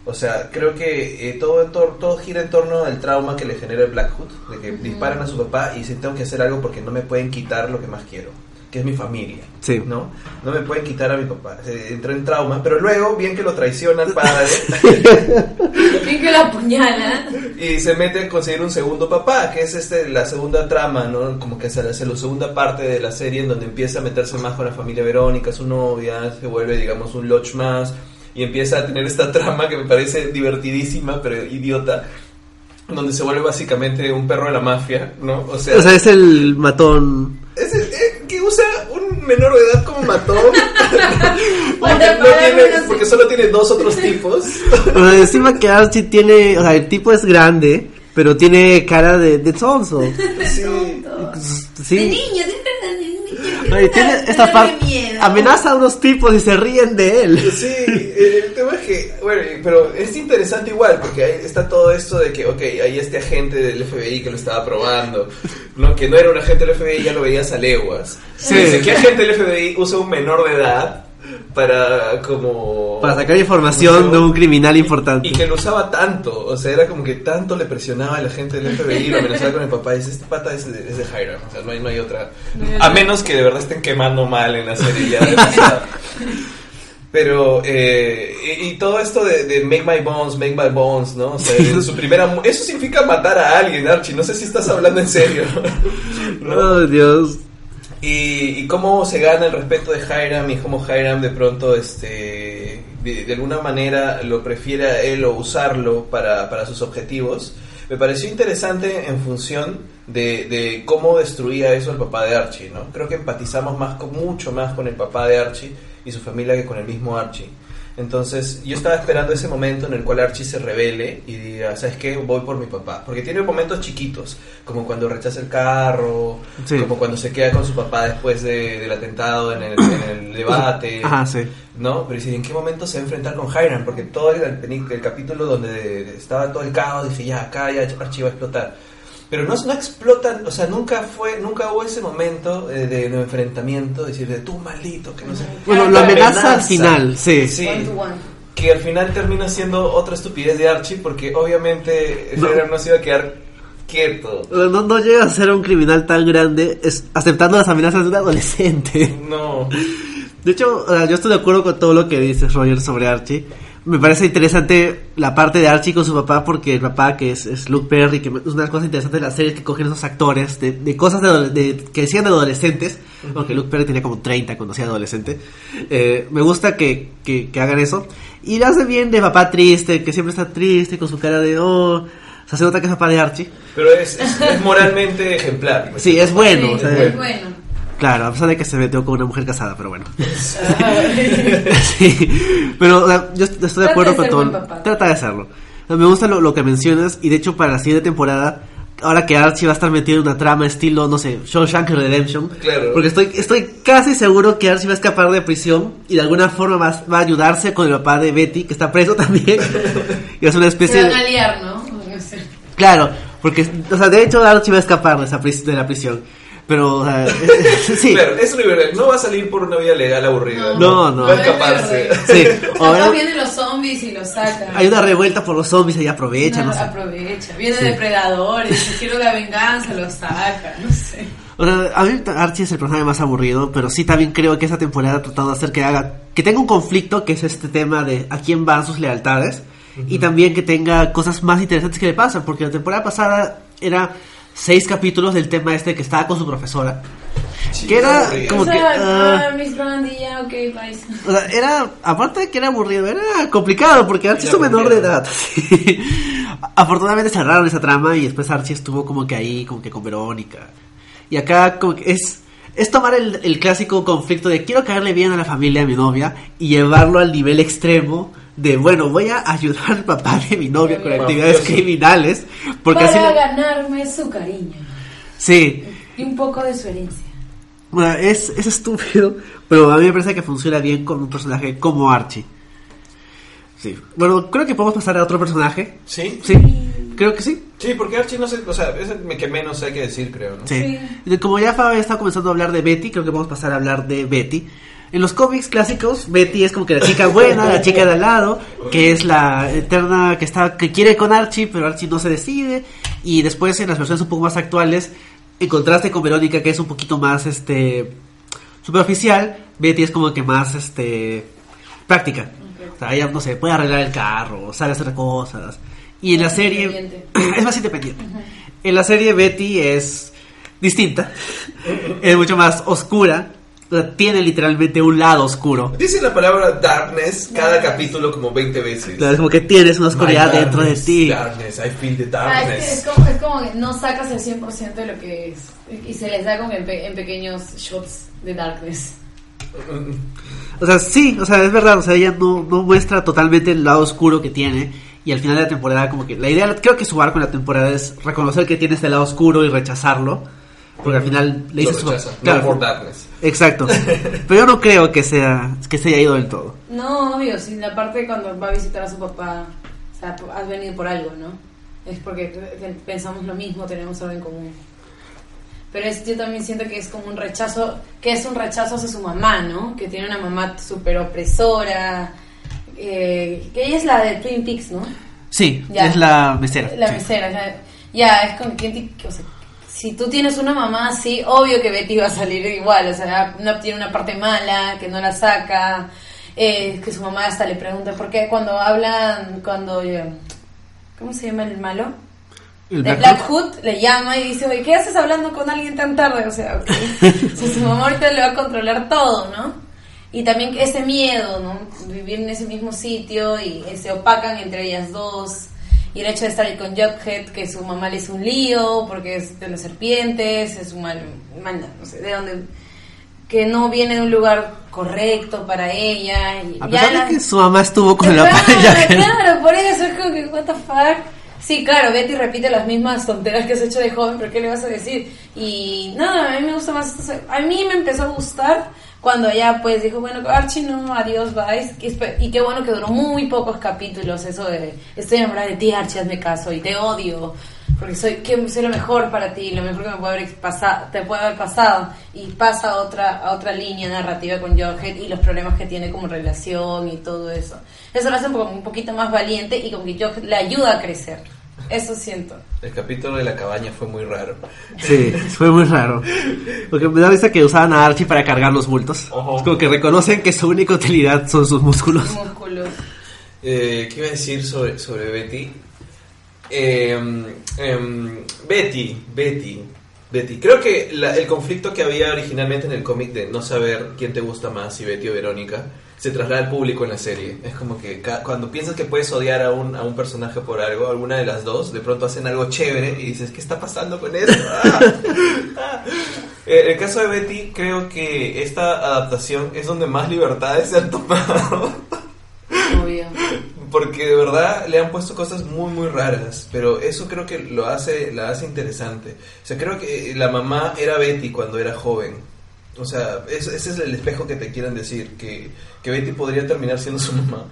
O sea, creo que eh, todo, todo, gira en torno al trauma que le genera el Black Hood, de que disparan a su papá y dicen tengo que hacer algo porque no me pueden quitar lo que más quiero que es mi familia. Sí. ¿No? No me pueden quitar a mi papá. Se entró en trauma, pero luego, bien que lo traiciona el padre. <laughs> bien que lo apuñala. Y se mete a conseguir un segundo papá, que es este la segunda trama, ¿no? Como que se hace la segunda parte de la serie en donde empieza a meterse más con la familia Verónica, su novia, se vuelve, digamos, un lodge más. Y empieza a tener esta trama que me parece divertidísima, pero idiota donde se vuelve básicamente un perro de la mafia, ¿no? O sea, o sea es el matón. Es usa un menor de edad como matón. <laughs> porque, solo tiene dos otros tipos. <laughs> encima que Archie tiene, o sea, el tipo es grande, pero tiene cara de, de tonso. Sí. sí. De niño, tiene esta parte. Amenaza a unos tipos y se ríen de él. Sí, el tema es que, bueno, pero es interesante igual, porque ahí está todo esto de que, ok, hay este agente del FBI que lo estaba probando, ¿no? Que no era un agente del FBI, ya lo veías a leguas. Sí. Dice, ¿qué agente del FBI usa un menor de edad? Para como para sacar información de un criminal importante. y que lo usaba tanto o sea era como que tanto le presionaba a la gente del FBI y lo amenazaba con el papá y dice este pata es de, es de Hiram o sea no hay, no hay otra a menos que de verdad estén quemando mal en la serie ya pero eh, y, todo esto de, make my bones make my bones no o sea en su primera eso significa matar a alguien Archie no sé si estás hablando en serio. <laughs> ¿no? oh Dios y, cómo se gana el respeto de Hiram y cómo Hiram de pronto este de, alguna manera lo prefiere a él o usarlo para, para sus objetivos, me pareció interesante en función de, cómo destruía eso el papá de Archie, ¿no? Creo que empatizamos más mucho más con el papá de Archie y su familia que con el mismo Archie. Entonces yo estaba esperando ese momento en el cual Archie se revele y diga, ¿sabes qué? Voy por mi papá. Porque tiene momentos chiquitos, como cuando rechaza el carro, como cuando se queda con su papá después del atentado en el, <coughs> debate. <coughs> Ajá, sí. ¿No? Pero dice, ¿en qué momento se va a enfrentar con Hiram? Porque todo el, el capítulo donde estaba todo el caos, dije, ya, acá ya Archie va a explotar pero no, no explotan, o sea, nunca fue, nunca hubo ese momento eh, de, enfrentamiento, de decir, de tú maldito, que no sé. Bueno, la amenaza, al final, sí. sí. Que al final termina siendo otra estupidez de Archie, porque obviamente no, no se iba a quedar quieto. No, no llega a ser un criminal tan grande es, aceptando las amenazas de un adolescente. No. De hecho, yo estoy de acuerdo con todo lo que dices, Roger, sobre Archie me parece interesante la parte de Archie con su papá, porque el papá, que es, Luke Perry, que es una de las cosas interesantes de la serie, que cogen esos actores de, cosas de, que decían de adolescentes, porque Luke Perry tenía como 30 cuando hacía adolescente. Eh, me gusta que, que, hagan eso. Y lo hace bien de papá triste, que siempre está triste, con su cara de, oh, o sea, se nota que es papá de Archie. Pero es, moralmente ejemplar. Sí, es bueno. es bueno. Claro, a pesar de que se metió con una mujer casada, pero bueno. <laughs> sí, pero yo estoy de acuerdo con todo. Trata de hacerlo. Me gusta lo, que mencionas y de hecho para la siguiente temporada, ahora que Archie va a estar metido en una trama estilo, no sé, Shawshank Redemption. Claro. Porque estoy, estoy casi seguro que Archie va a escapar de prisión y de alguna forma va, va a ayudarse con el papá de Betty, que está preso también. <laughs> y es una especie Se van a liar, ¿no? Claro, porque, o sea, de hecho Archie va a escapar de, esa de la prisión. Pero, o sea, <laughs> sí. Claro, es liberal. No va a salir por una vida legal aburrida. No, no. Va a escaparse. <laughs> Sí. Ahora vienen los zombies y los sacan. Hay una revuelta por los zombies y aprovecha, no, no sé. Aprovecha. Vienen depredadores, quiero la venganza, los saca, no sé. O sea, a mí Archie es el personaje más aburrido, pero sí también creo que esa temporada ha tratado de hacer que haga, que tenga un conflicto, que es este tema de a quién van sus lealtades, y también que tenga cosas más interesantes que le pasan, porque la temporada pasada era seis capítulos del tema este que estaba con su profesora. que era como que. ah, Miss Brandy, ya, ok, O sea, era. Aparte de que era aburrido, era complicado porque Archie es menor de edad. <laughs> Afortunadamente cerraron esa trama y después Archie estuvo como que ahí, como que con Verónica. Y acá, como que es. Es tomar el, el clásico conflicto de quiero caerle bien a la familia de mi novia y llevarlo al nivel extremo de bueno, voy a ayudar al papá de mi novia con actividades criminales porque para ganarme su cariño. Sí. Y un poco de su herencia. Bueno, es, es estúpido, pero a mí me parece que funciona bien con un personaje como Archie. Sí. Bueno, creo que podemos pasar a otro personaje. ¿Sí? Sí. Creo que sí. Sí, porque Archie no sé, o sea, es el que menos hay que decir, creo, ¿no? Sí. Como ya Fabio está comenzando a hablar de Betty, creo que podemos pasar a hablar de Betty. En los cómics clásicos, Betty es como que la chica buena, la chica de al lado, que es la eterna que está que quiere con Archie, pero Archie no se decide. Y después en las versiones un poco más actuales, en contraste con Verónica, que es un poquito más este superficial, Betty es como que más este práctica. O sea, ella no sé, puede arreglar el carro, sabe hacer cosas. Y en la serie <coughs> es más independiente. En la serie Betty es distinta, <laughs> es mucho más oscura tiene literalmente un lado oscuro. Dice la palabra darkness cada capítulo como 20 veces. Claro, es como que tienes una oscuridad dentro de ti. Darkness, I feel the darkness. es, como, es, como, que no sacas el 100% de lo que es. Y se les da como en, pequeños shots de darkness. O sea, sí, o sea, es verdad, o sea, ella no, no muestra totalmente el lado oscuro que tiene. Y al final de la temporada, como que la idea, creo que su arco en la temporada es reconocer que tiene este lado oscuro y rechazarlo porque al final le dice su claro, Exacto. <laughs> Pero yo no creo que sea que se haya ido del todo. No, obvio, sin la parte cuando va a visitar a su papá, o sea, has venido por algo, ¿no? Es porque pensamos lo mismo, tenemos algo en común. Pero es, yo también siento que es como un rechazo, que es un rechazo hacia su mamá, ¿no? Que tiene una mamá súper opresora, eh, que ella es la de Twin Peaks, ¿no? Sí, es la mesera. La mesera, ya, es con quien, o sea, si tú tienes una mamá así, obvio que Betty va a salir igual, o sea, no tiene una parte mala, que no la saca, eh, que su mamá hasta le pregunta, ¿por qué cuando hablan, cuando, eh, ¿cómo se llama el malo? El Black, Hood le llama y dice, oye, ¿qué haces hablando con alguien tan tarde? <laughs> O sea, su mamá ahorita le va a controlar todo, ¿no? y también ese miedo, ¿no? Vivir en ese mismo sitio y se opacan entre ellas dos. Y el hecho de estar con Jughead, que su mamá le hizo un lío porque es de las serpientes, es un mal, no sé, de dónde que no viene de un lugar correcto para ella. Y a pesar de que su mamá estuvo con la pareja. Claro, por eso es como que, what the fuck. Sí, claro, Betty repite las mismas tonteras que has hecho de joven, pero ¿qué le vas a decir? Y nada, a mí me gusta más. A mí me empezó a gustar cuando ella pues dijo, bueno, Archie no, adiós, bye. Y qué bueno que duró muy pocos capítulos eso de, estoy enamorada de ti, Archie, hazme caso y te odio porque soy, que soy lo mejor para ti, lo mejor que me puede haber pasado, te puede haber pasado, y pasa a otra, a otra línea narrativa con Jorge y los problemas que tiene como relación y todo eso. Eso lo hace un, un poquito más valiente y como que Jorge le ayuda a crecer. Eso siento. El capítulo de la cabaña fue muy raro. Sí, fue muy raro. Porque me da vista que usaban a Archie para cargar los bultos. Es como que reconocen que su única utilidad son sus músculos. Músculos. Eh, ¿Qué iba a decir sobre, sobre Betty? Eh, Betty, Betty, Betty. Creo que el conflicto que había originalmente en el cómic de no saber quién te gusta más, si Betty o Verónica, se traslada al público en la serie. Es como que cuando piensas que puedes odiar a un, a un personaje por algo, alguna de las dos, de pronto hacen algo chévere y dices, ¿qué está pasando con eso? <laughs> Ah. <laughs> En el caso de Betty, creo que esta adaptación es donde más libertades se han tomado. <laughs> Obvio porque de verdad le han puesto cosas muy muy raras, pero eso creo que lo hace la hace interesante. O sea, creo que la mamá era Betty cuando era joven. O sea, ese es el espejo que te quieren decir, que, que Betty podría terminar siendo su mamá,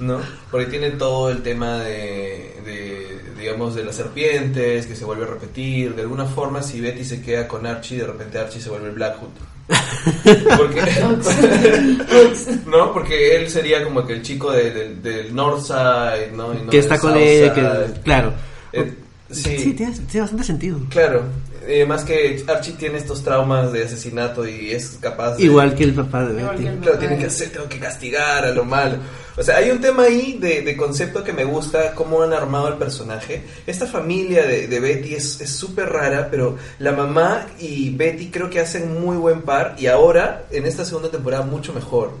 ¿no? Porque tiene todo el tema de, de, digamos, de las serpientes, que se vuelve a repetir. De alguna forma, si Betty se queda con Archie, de repente Archie se vuelve Blackwood. Porque, <laughs> ¿no? Porque él sería como que el chico del Northside, ¿no? que está con ella, claro. Eh, sí, tiene, bastante sentido. Claro, eh, más que Archie tiene estos traumas de asesinato y es capaz Igual que el papá de Betty. Claro, tiene que hacer, tengo que castigar a lo malo. O sea, hay un tema ahí de, concepto que me gusta, cómo han armado el personaje. Esta familia de, de Betty es súper rara, pero la mamá y Betty creo que hacen muy buen par y ahora, en esta segunda temporada, mucho mejor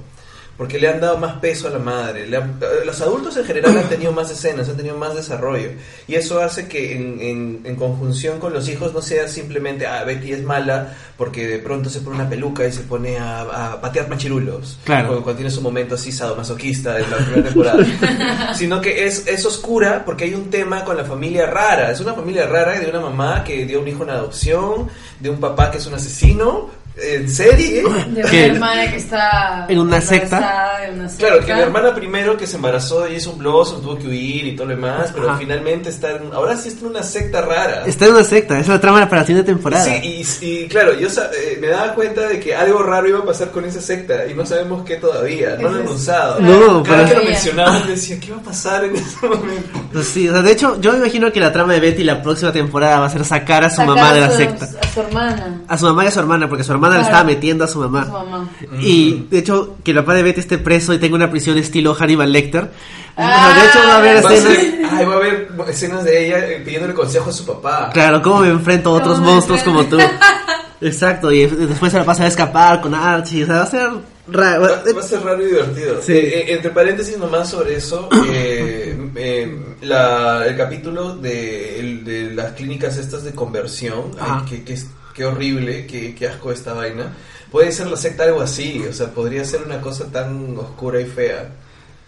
porque le han dado más peso a la madre. Eh, los adultos en general han tenido más escenas, han tenido más desarrollo. Y eso hace que en, en, conjunción con los hijos no sea simplemente, ah, Betty es mala porque de pronto se pone una peluca y se pone a, patear machirulos. Claro. Cuando, tiene su momento así sadomasoquista en la primera temporada. <laughs> Sino que es, es oscura porque hay un tema con la familia rara. Es una familia rara de una mamá que dio un hijo en adopción, de un papá que es un asesino, ¿En serie? De una hermana que está en una secta. Claro, que la hermana primero que se embarazó y hizo un blossom, tuvo que huir y todo lo demás, pero finalmente está en, ahora sí está en una secta rara. Está en una secta, esa es la trama de la de temporada. Sí, y, claro, yo eh, me daba cuenta de que algo raro iba a pasar con esa secta y no sabemos qué todavía, no lo han usado. No, Cada vez que lo mencionaban decía, ¿qué va a pasar en ese momento? Pues sí, o sea, de hecho, yo me imagino que la trama de Betty la próxima temporada va a ser sacar a su mamá de la secta. A su hermana. A su mamá y a su hermana, porque su hermana le estaba metiendo a su mamá. Y de hecho, que el papá de Betty esté preso y tenga una prisión estilo Hannibal Lecter. Ah, de hecho, va a haber escenas. va a haber escenas de ella eh, pidiéndole consejo a su papá. Claro, cómo me enfrento a otros monstruos como tú. <laughs> Exacto, y después se la pasa a escapar con Archie. O sea, va a ser raro. Va, a ser raro y divertido. Sí. Eh, eh, entre paréntesis, nomás sobre eso, <coughs> la, el capítulo de, de, las clínicas estas de conversión, que, que es qué horrible, qué, qué asco esta vaina. Puede ser la secta algo así, o sea, podría ser una cosa tan oscura y fea.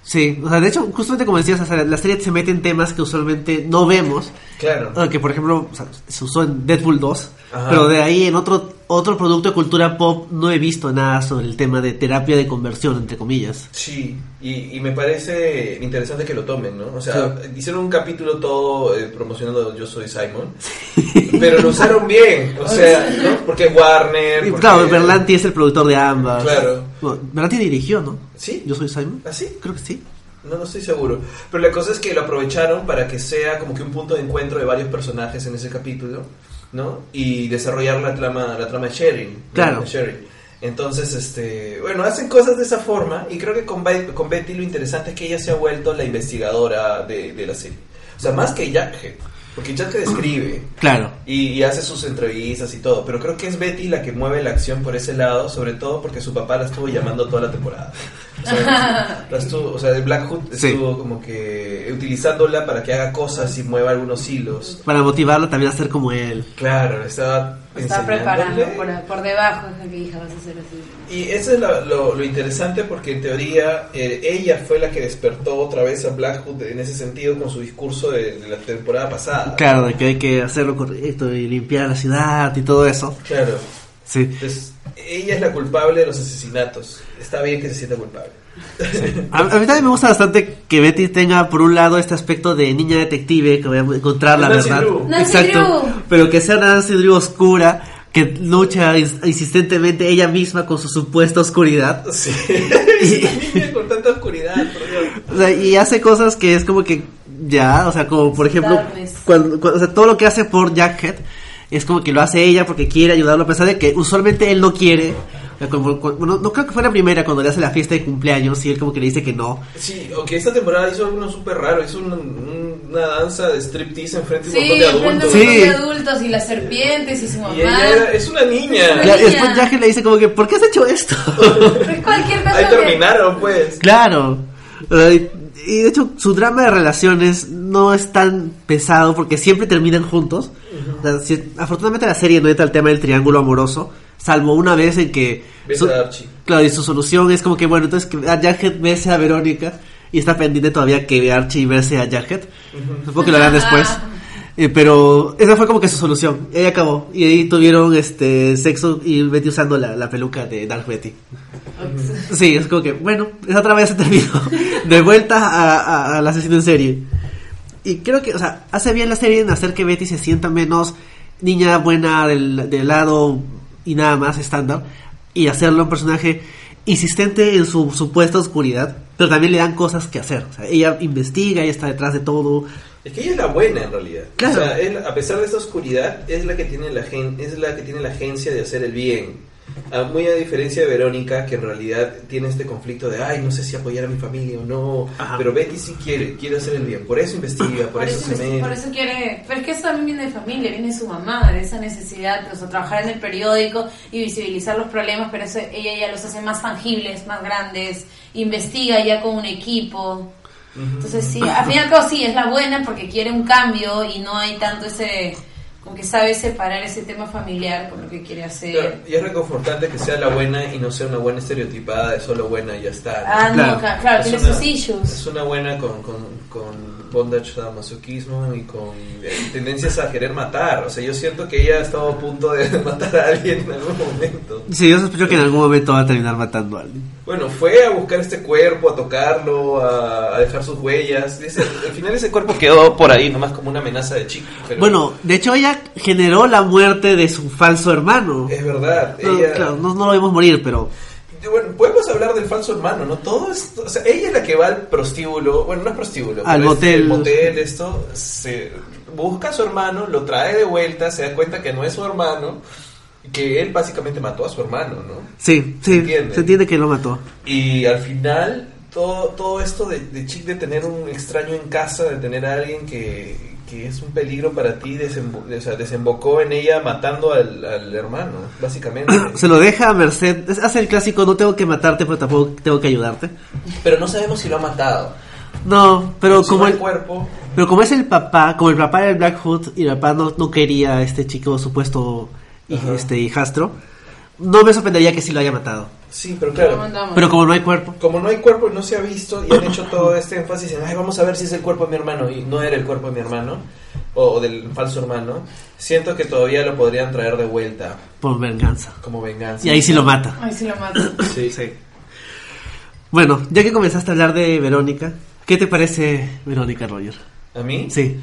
Sí, o sea, de hecho, justamente como decías, la serie se mete en temas que usualmente no vemos. Claro. Que, por ejemplo, se usó en Deadpool 2, pero de ahí en otro otro producto de cultura pop no he visto nada sobre el tema de terapia de conversión, entre comillas. Sí, y, me parece interesante que lo tomen, ¿no? O sea, hicieron un capítulo todo eh, promocionando Yo Soy Simon, pero lo usaron bien, o <laughs> sea, ¿no? Porque Warner... Claro, Berlanti es el productor de ambas. Claro. Berlanti dirigió, ¿no? Sí. Yo Soy Simon. ¿Ah, sí? Creo que sí. No, no estoy seguro. Pero la cosa es que lo aprovecharon para que sea como que un punto de encuentro de varios personajes en ese capítulo. ¿No? Y desarrollar la trama, la trama de Sherry. Claro. Entonces, este, bueno, hacen cosas de esa forma y creo que con, con Betty lo interesante es que ella se ha vuelto la investigadora de, la serie. O sea, más que Jackhead. Porque Jughead escribe. Claro. Y, hace sus entrevistas y todo. Pero creo que es Betty la que mueve la acción por ese lado, sobre todo porque su papá la estuvo llamando toda la temporada. O sea, <laughs> la estuvo, o sea el Black Hood estuvo como que utilizándola para que haga cosas y mueva algunos hilos. Para motivarla también a ser como él. Claro, estaba Está preparando por, debajo, es que hija vas a hacer así. Y eso es lo, interesante porque en teoría eh, ella fue la que despertó otra vez a Blackwood en ese sentido con su discurso de, la temporada pasada. Claro, de que hay que hacerlo correcto y limpiar la ciudad y todo eso. Claro. Sí. Entonces, ella es la culpable de los asesinatos. Está bien que se sienta culpable. <laughs> A, mí también me gusta bastante que Betty tenga por un lado este aspecto de niña detective que voy a encontrar la verdad. Exacto. Pero que sea Nancy Drew oscura que lucha insistentemente ella misma con su supuesta oscuridad. Sí. <laughs> y, con tanta oscuridad, O sea, y hace cosas que es como que ya, o sea, como por ejemplo, cuando, o sea, todo lo que hace por Jackhead es como que lo hace ella porque quiere ayudarlo a pesar de que usualmente él no quiere no creo que fue la primera cuando le hace la fiesta de cumpleaños y él como que le dice que no. Sí, aunque esta temporada hizo algo súper raro, hizo una, danza de striptease enfrente de un montón de adultos. Sí, de adultos y las serpientes y su mamá. Y ella es una niña. Y después Jack le dice como que, ¿por qué has hecho esto? <laughs> es cualquier cosa. Ahí terminaron, pues. Claro. Y de hecho, su drama de relaciones no es tan pesado porque siempre terminan juntos. afortunadamente la serie no entra el tema del triángulo amoroso Salvo una vez en que... claro, y su solución es como que, bueno, entonces que a Jacket bese a Verónica y está pendiente todavía que Archie verse a Jacket. Supongo que lo harán después. <laughs> Eh, pero esa fue como que su solución. Ella acabó. Y ahí tuvieron este sexo y Betty usando la, peluca de Dark Betty. Sí, es como que, bueno, esa otra vez se terminó. <laughs> De vuelta a, la asesino en serie. Y creo que, o sea, hace bien la serie en hacer que Betty se sienta menos niña buena del, del lado y nada más estándar y hacerlo un personaje insistente en su supuesta oscuridad, pero también le dan cosas que hacer. O sea, ella investiga, ella está detrás de todo. Es que ella es la buena en realidad. O sea, a pesar de esta oscuridad, es la que tiene la es la que tiene la agencia de hacer el bien. Ah, muy a diferencia de Verónica, que en realidad tiene este conflicto de, ay, no sé si apoyar a mi familia o no, pero Betty sí quiere, quiere hacer el bien, por eso investiga, por, eso, se mete. Por eso quiere, pero es que eso también viene de familia, viene de su mamá, de esa necesidad, pues, de trabajar en el periódico y visibilizar los problemas, pero eso ella ya los hace más tangibles, más grandes, investiga ya con un equipo. Entonces sí, al final sí, es la buena porque quiere un cambio y no hay tanto ese que sabe separar ese tema familiar con lo que quiere hacer. y es reconfortante que sea la buena y no sea una buena estereotipada de solo buena y ya está. Ah, no, claro, tiene sus issues. Es una buena con, con, con bondage masoquismo y con eh, tendencias a querer matar. O sea, yo siento que ella ha estado a punto de <laughs> matar a alguien en algún momento. Sí, yo sospecho que en algún momento va a terminar matando a alguien. Bueno, fue a buscar este cuerpo, a tocarlo, a, dejar sus huellas. al final ese cuerpo quedó por ahí, nomás como una amenaza de chico. Bueno, de hecho ella generó la muerte de su falso hermano. Es verdad. Claro, no, no lo vimos morir, pero bueno, podemos hablar del falso hermano, ¿no? Todo esto, o sea, ella es la que va al prostíbulo, bueno, no es prostíbulo, al motel. motel, esto, se busca a su hermano, lo trae de vuelta, se da cuenta que no es su hermano, que él básicamente mató a su hermano, ¿no? Sí, sí, se entiende que lo mató. Y al final, todo, todo esto de, de Chick de tener un extraño en casa, de tener a alguien que, que es un peligro para ti, desembocó en ella matando al, hermano, básicamente. <clears throat> Se lo deja a Merced, hace el clásico, no tengo que matarte, pero tampoco tengo que ayudarte. Pero no sabemos si lo ha matado. No, pero como el cuerpo. Pero como es el papá, como el papá del Black Hood y el papá no, no quería a este chico supuesto este hijastro, no me sorprendería que sí lo haya matado. Sí, pero claro. Pero como no hay cuerpo. Como no hay cuerpo y no se ha visto y han hecho todo este énfasis en, ay, vamos a ver si es el cuerpo de mi hermano y no era el cuerpo de mi hermano o, del falso hermano, siento que todavía lo podrían traer de vuelta. Por venganza. Como venganza. Y ahí sí lo mata. Ahí sí lo mata. <coughs> sí, sí. Bueno, ya que comenzaste a hablar de Verónica, ¿qué te parece Verónica Roger? ¿A mí? Sí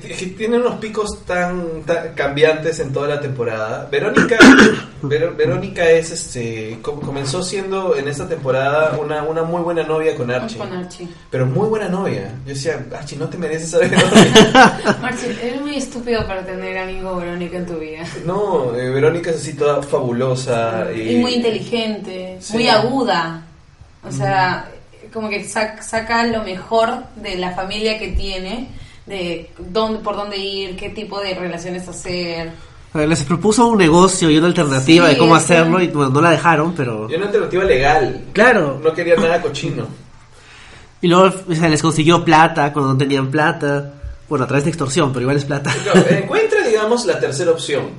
tiene unos picos tan, cambiantes en toda la temporada. Verónica, <coughs> Verónica es este comenzó siendo en esta temporada una, una muy buena novia con Archie. Pero muy buena novia. Yo decía, Archie, no te mereces <laughs> a Verónica. Archie, eres muy estúpido para tener amigo Verónica en tu vida. No, eh, Verónica es así toda fabulosa. Y, muy inteligente, muy aguda. O sea, como que saca lo mejor de la familia que tiene de dónde, por dónde ir, qué tipo de relaciones hacer. Les propuso un negocio y una alternativa de cómo hacerlo y no la dejaron, pero... Y una alternativa legal. Claro. No querían nada cochino. Y luego se les consiguió plata cuando no tenían plata. Bueno, a través de extorsión, pero igual es plata. encuentra, digamos, la tercera opción.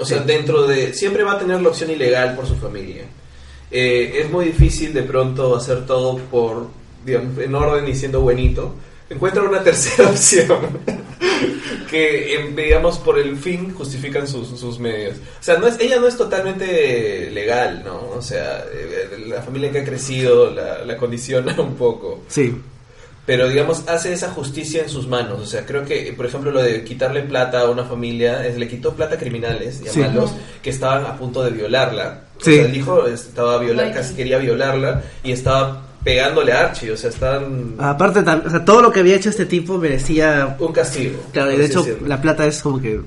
o sea, dentro de... Siempre va a tener la opción ilegal por su familia. Eh, es muy difícil de pronto hacer todo por, digamos, en orden y siendo buenito. Encuentra una tercera <laughs> opción que, em, digamos, por el fin justifican sus, sus medios. O sea, no es, ella no es totalmente legal, ¿no? O sea, eh, la familia que ha crecido la, la condiciona un poco. Sí pero digamos hace esa justicia en sus manos. O sea, creo que, por ejemplo, lo de quitarle plata a una familia, es, le quitó plata a criminales malos que estaban a punto de violarla. O sea, el hijo estaba violar, casi quería violarla y estaba pegándole a Archie, o sea, están... Aparte, o sea, todo lo que había hecho este tipo merecía... Un castigo. Claro, y de hecho la plata es como que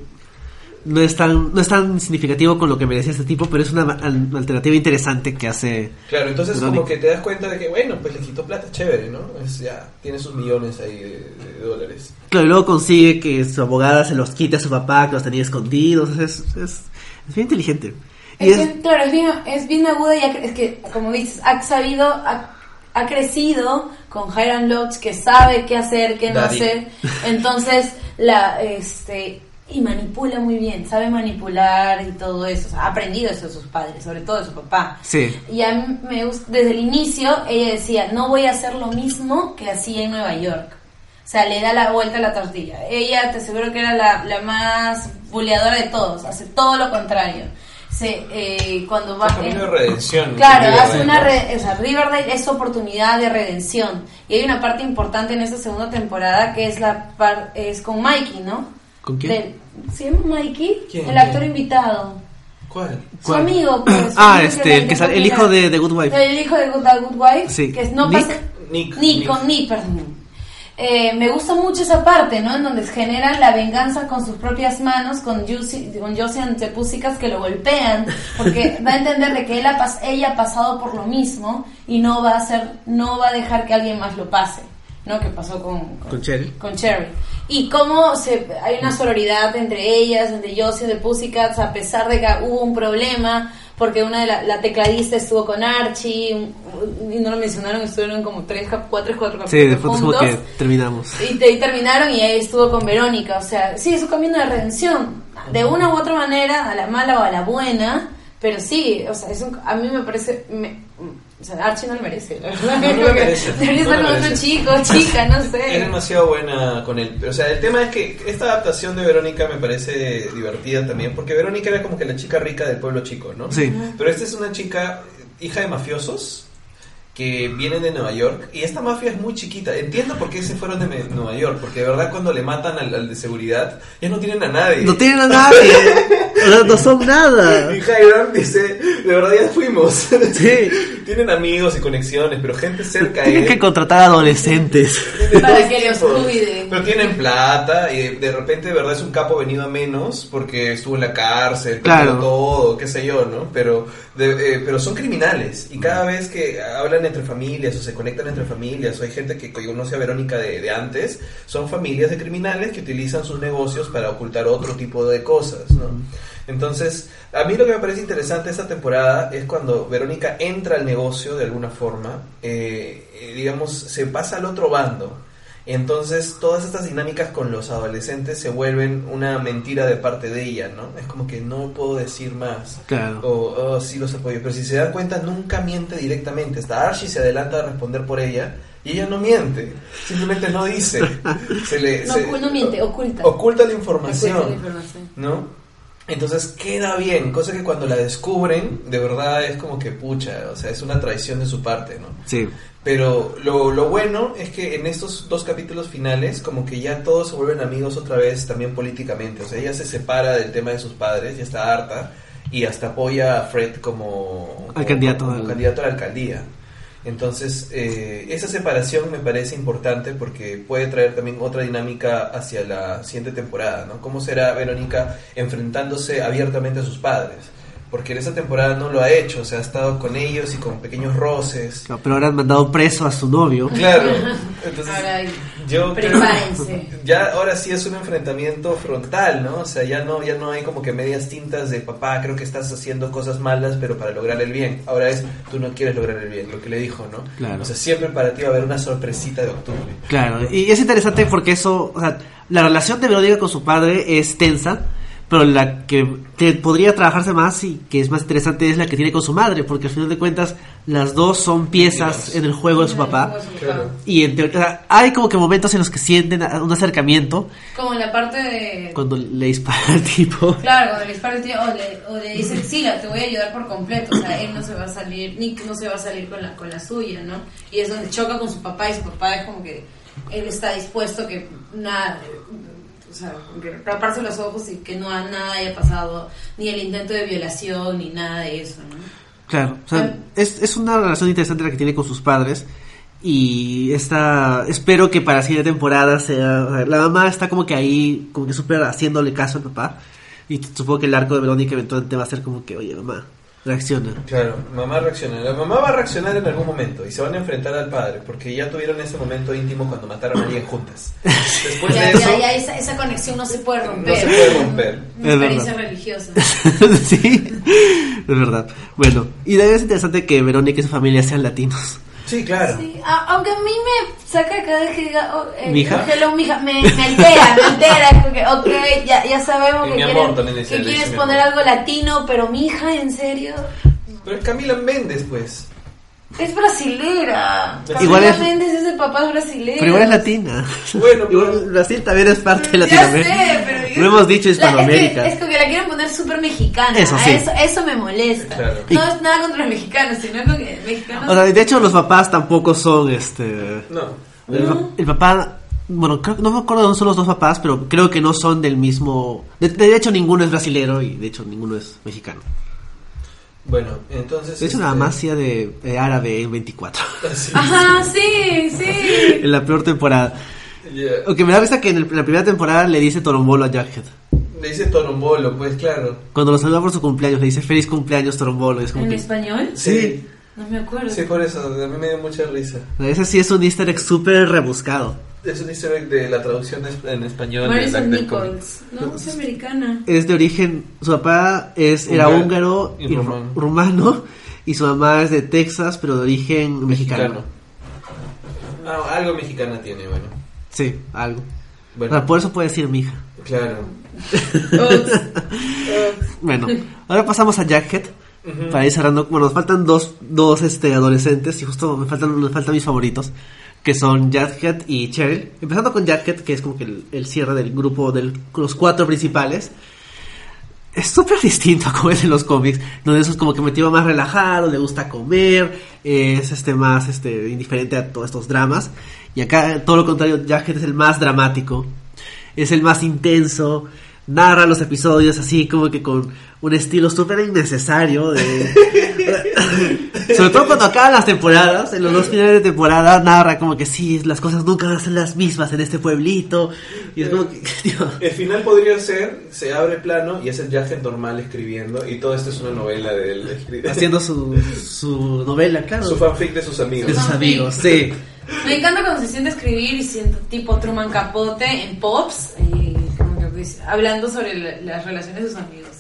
no es tan no es tan significativo con lo que merecía este tipo, pero es una alternativa interesante que hace. Claro, entonces como que te das cuenta de que bueno, pues le quitó plata chévere, ¿no? Es, ya tiene sus millones ahí de, dólares. Claro, y luego consigue que su abogada se los quite a su papá que los tenía escondidos, es, es, es bien inteligente. Es, claro, es bien, es bien aguda y es que como dices, ha sabido ha, ha crecido con Hiram Lodge que sabe qué hacer, qué no hacer. Entonces, la este y manipula muy bien, sabe manipular y todo eso. ha aprendido eso de sus padres, sobre todo de su papá. Sí. Y a mí me desde el inicio ella decía, no voy a hacer lo mismo que hacía en Nueva York. O sea, le da la vuelta a la tortilla. Ella, te aseguro que era la, la más buleadora de todos, hace todo lo contrario. Se, eh, cuando va camino de redención claro hace una o sea, Riverdale es oportunidad de redención y hay una parte importante en esta segunda temporada que es la par, es con Mikey no ¿Con quién? ¿Se llama Mikey? El actor invitado. ¿Cuál? Su amigo, pues. ah, este, el, que el hijo de The Good Wife. El hijo de Good, The Good Wife. Sí. Que no Nick, pasa... Nick, Nick, con Nick, perdón. Eh, me gusta mucho esa parte, ¿no? En donde generan la venganza con sus propias manos, con Josie, con Antepúsicas que lo golpean, porque <laughs> da a entender de que él ha, ella ha pasado por lo mismo y no va a hacer, no va a dejar que alguien más lo pase. ¿no? Que pasó con, con, Cherry. Con Cherry. Y cómo se, hay una sororidad entre ellas, entre Josie de Pussycats, a pesar de que hubo un problema, porque una de la, la tecladista estuvo con Archie, y no lo mencionaron, estuvieron como tres, cuatro, cuatro Sí, después como que terminamos. Y, terminaron y ahí estuvo con Verónica, o sea, sí, es un camino de redención, de una u otra manera, a la mala o a la buena, pero sí, o sea, es a mí me parece... O sea, Archie no lo merece, No lo merece. <laughs> Debería estar con otro chico, chica, no sé. Es demasiado buena con él. O sea, el tema es que esta adaptación de Verónica me parece divertida también, porque Verónica era como que la chica rica del pueblo chico, ¿no? Sí. Pero esta es una chica hija de mafiosos que vienen de Nueva York y esta mafia es muy chiquita. Entiendo por qué se fueron de Nueva York, porque de verdad cuando le matan al, de seguridad ya no tienen a nadie. No tienen a nadie. no son nada. <laughs> Y Hiram dice, de verdad ya fuimos. Sí. <laughs> tienen amigos y conexiones, pero gente cerca Tienen que contratar adolescentes. Para que los cuide. Pero tienen plata y de repente de verdad es un capo venido a menos porque estuvo en la cárcel, claro. todo, qué sé yo, ¿no? Pero, eh, pero son criminales y cada vez que hablan entre familias o se conectan entre familias o hay gente que conoce a Verónica de, antes, son familias de criminales que utilizan sus negocios para ocultar otro tipo de cosas, ¿no? Entonces, a mí lo que me parece interesante esta temporada es cuando Verónica entra al negocio de alguna forma, eh, eh, digamos, se pasa al otro bando entonces, todas estas dinámicas con los adolescentes se vuelven una mentira de parte de ella, ¿no? Es como que no puedo decir más. Claro. O oh, sí los apoyo. Pero si se dan cuenta, nunca miente directamente. Hasta Archie se adelanta a responder por ella y ella no miente. Simplemente no dice. <laughs> Se le, no, miente, oculta. Oculta la información. Oculta la información. ¿No? Entonces queda bien, cosa que cuando la descubren, de verdad es como que pucha, o sea, es una traición de su parte, ¿no? Sí. Pero lo, lo, bueno es que en estos dos capítulos finales, como que ya todos se vuelven amigos otra vez también políticamente. O sea, ella se separa del tema de sus padres, ya está harta, y hasta apoya a Fred como, candidato, candidato a la alcaldía. Entonces, eh, esa separación me parece importante porque puede traer también otra dinámica hacia la siguiente temporada, ¿no? ¿Cómo será Verónica enfrentándose abiertamente a sus padres? Porque en esa temporada no lo ha hecho, o sea, ha estado con ellos y con pequeños roces. pero ahora han mandado preso a su novio. Claro, <laughs> entonces ahora, yo prepárense. <laughs> ya ahora sí es un enfrentamiento frontal, ¿no? O sea, ya no ya no hay como que medias tintas de papá, creo que estás haciendo cosas malas, pero para lograr el bien. Ahora es tú no quieres lograr el bien, lo que le dijo, ¿no? Claro. O sea, siempre para ti va a haber una sorpresita de octubre. Claro, y es interesante porque eso, o sea, la relación de Verónica con su padre es tensa pero la que podría trabajarse más y que es más interesante es la que tiene con su madre, porque al final de cuentas las dos son piezas en el juego de su papá. Y en hay como que momentos en los que sienten un acercamiento. Como en la parte de... Cuando le dispara al tipo. Claro, cuando le dispara al tipo, o le, o le dice, sí, te voy a ayudar por completo. O sea, él no se va a salir, Nick no se va a salir con la, con la suya, ¿no? Y es donde choca con su papá y su papá es como que él está dispuesto que nada o sea, taparse los ojos y que no nada haya pasado, ni el intento de violación, ni nada de eso, ¿no? Claro, o sea, es, es una relación interesante la que tiene con sus padres y esta espero que para la siguiente temporada sea la mamá está como que ahí como que súper haciéndole caso al papá y supongo que el arco de Verónica eventualmente va a ser como que oye mamá reacciona. Claro, mamá reacciona. La mamá va a reaccionar en algún momento y se van a enfrentar al padre, porque ya tuvieron ese momento íntimo cuando mataron a alguien juntas. <laughs> Después de eso, ya, esa, esa, conexión no se puede romper. No se puede romper. Una experiencia religiosa. <laughs> sí, es verdad. Bueno, y también es interesante que Verónica y su familia sean latinos. Sí, claro. aunque a mí me saca cada vez que diga, oh, eh, ¿Mija? Hello, mija, me, me altera, me altera. Porque, ok, ya, ya sabemos que, quieres, que quieres poner algo latino, pero mija, ¿en serio? Pero es Camila Méndez, pues. Es brasilera. Igual es, Méndez es el papá brasilero. Pero igual es latina. Bueno, igual Brasil también es parte de Latinoamérica. Ya sé, pero Lo hemos dicho Hispanoamérica. Es que, es que la quieren poner súper mexicana. Eso, sí. eso, eso, me molesta. No es nada contra los mexicanos, sino que mexicanos. O sea, de hecho, los papás tampoco son este. No. El, papá bueno, creo, no me acuerdo de dónde son los dos papás, pero creo que no son del mismo. De, de, hecho, ninguno es brasilero y de hecho, ninguno es mexicano. Bueno, entonces. De hecho, nada este, más hacía de, árabe en 24. <laughs> Ajá, sí, sí. en la peor temporada. Aunque me da vista que en, la primera temporada le dice Torombolo a Jackhead. Le dice Torombolo, pues claro. Cuando lo saluda por su cumpleaños, le dice feliz cumpleaños Torombolo. Es ¿En español? Sí. No me acuerdo. Sí, por eso, a mí me dio mucha risa. Ese sí es un easter egg súper rebuscado. Es un easter egg de la traducción en español. Marison Nichols. No, es americana. Es de origen, su papá es, era húngaro y, rumano. y su mamá es de Texas, pero de origen mexicano. Ah, algo mexicana tiene, bueno. Sí, algo. Bueno. por eso puede decir mi hija. Claro. <laughs> bueno, ahora pasamos a Para ir cerrando, bueno, nos faltan dos, dos este, adolescentes y justo me faltan, me faltan mis favoritos, que son Jadhead y Cheryl. Empezando con Jadhead, que es como que el, cierre del grupo de los cuatro principales. Es súper distinto <laughs> a como es en los cómics, donde eso es como que metido más relajado, le gusta comer, es este más este indiferente a todos estos dramas. Y acá todo lo contrario, Jadhead es el más dramático, es el más intenso, narra los episodios así como que con un estilo súper innecesario de... <laughs> Sobre todo cuando acaban las temporadas, en los dos finales de temporada narra como que sí, las cosas nunca van a ser las mismas en este pueblito. Y es como que... <laughs> El final podría ser, se abre plano y es el viaje normal escribiendo y todo esto es una novela de él. Haciendo su, su novela, claro. Su fanfic de sus amigos. De sus amigos, sí. Me encanta cuando se siente escribir y siento tipo Truman Capote en Pops. Hablando sobre las relaciones de sus amigos.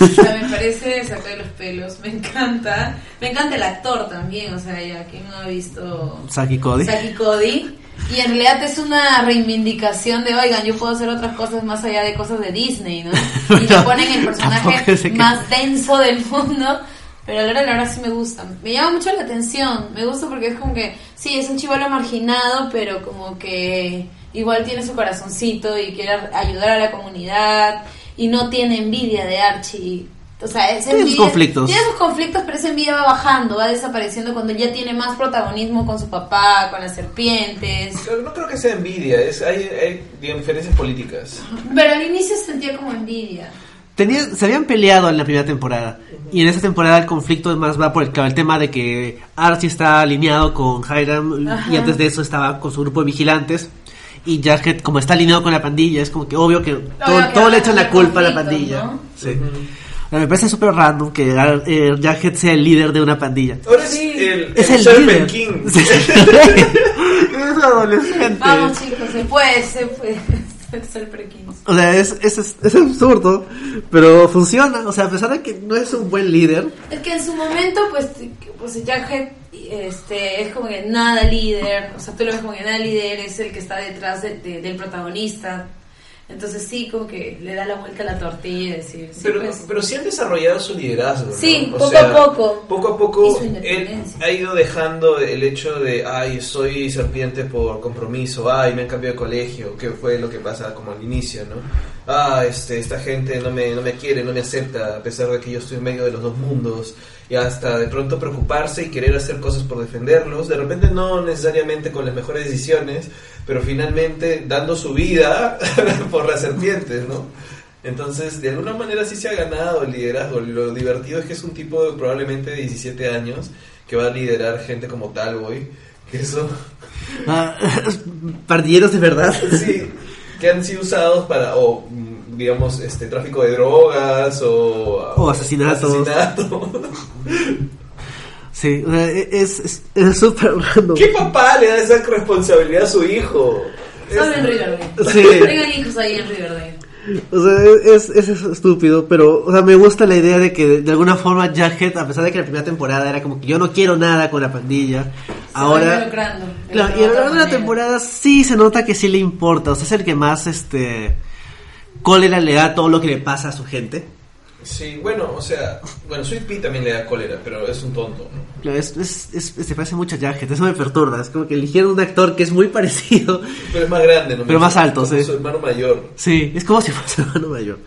O sea, me parece sacar los pelos, me encanta. Me encanta el actor también, o sea, ya quien no ha visto Saki Cody. Saki Cody. Y en realidad es una reivindicación de, oigan, yo puedo hacer otras cosas más allá de cosas de Disney, ¿no? <laughs> Y le ponen el personaje más denso del mundo. Pero a la hora la verdad sí me gusta. Me llama mucho la atención. Me gusta porque es como que, sí, es un chivolo marginado, pero como que igual tiene su corazoncito y quiere ayudar a la comunidad y no tiene envidia de Archie. O sea, tiene sus conflictos. Tiene sus conflictos, pero esa envidia va bajando, va desapareciendo cuando ya tiene más protagonismo con su papá, con las serpientes. No creo que sea envidia, es, hay, hay diferencias políticas. Pero al inicio se sentía como envidia. Tenía, se habían peleado en la primera temporada. Y en esa temporada el conflicto más va por el, el tema de que Archie está alineado con Hiram y antes de eso estaba con su grupo de vigilantes y Jacket como está alineado con la pandilla es como que obvio que todo, le echan la culpa a la pandilla sí. Me parece súper random que eh, Jughead sea el líder de una pandilla. Ahora sí, el, es el, el líder. King. <laughs> es adolescente. Vamos chicos, se puede, se puede. O sea, es, es, es, absurdo, pero funciona. O sea, a pesar de que no es un buen líder. Es que en su momento, pues, pues Jughead este, es como que nada líder. O sea, tú lo ves como que nada líder, es el que está detrás del protagonista. Entonces sí, como que le da la vuelta a la tortilla y decir... Sí, pero, pues. pero sí han desarrollado su liderazgo. Sí, poco a poco. Poco a poco él ha ido dejando el hecho de, ay, soy serpiente por compromiso, ay, me han cambiado de colegio, que fue lo que pasa como al inicio, ¿no? Ah, este, esta gente no me, no me quiere, no me acepta, a pesar de que yo estoy en medio de los dos mundos y hasta de pronto preocuparse y querer hacer cosas por defenderlos, de repente no necesariamente con las mejores decisiones, pero finalmente dando su vida <laughs> por las serpientes, ¿no? Entonces, de alguna manera sí se ha ganado el liderazgo. Lo divertido es que es un tipo de probablemente de 17 años que va a liderar gente como Talboy, que son... Ah, <laughs> partilleros de verdad. Sí, que han sido usados para, digamos, este tráfico de drogas o, o asesinatos. Asesinato. <laughs> Sí, es súper es, raro. ¿Qué papá le da esa responsabilidad a su hijo? Solo en Riverdale. Sí. Tengan hijos ahí en Riverdale. O sea, es, es, estúpido, pero o sea, me gusta la idea de que de, alguna forma Jughead, a pesar de que la primera temporada era como que yo no quiero nada con la pandilla, ahora... Claro, y a lo largo de la temporada sí se nota que sí le importa, o sea, es el que más este cólera le da todo lo que le pasa a su gente. Sí, bueno, o sea, bueno, Sweet Pea también le da cólera, pero es un tonto. ¿no? Es, es, es, se parece mucho a Jughead, eso me perturba. Es como que eligieron un actor que es muy <laughs> parecido. Pero es más grande, ¿no? Pero más alto, sí. Su hermano mayor. Sí, es como si fuera su hermano mayor.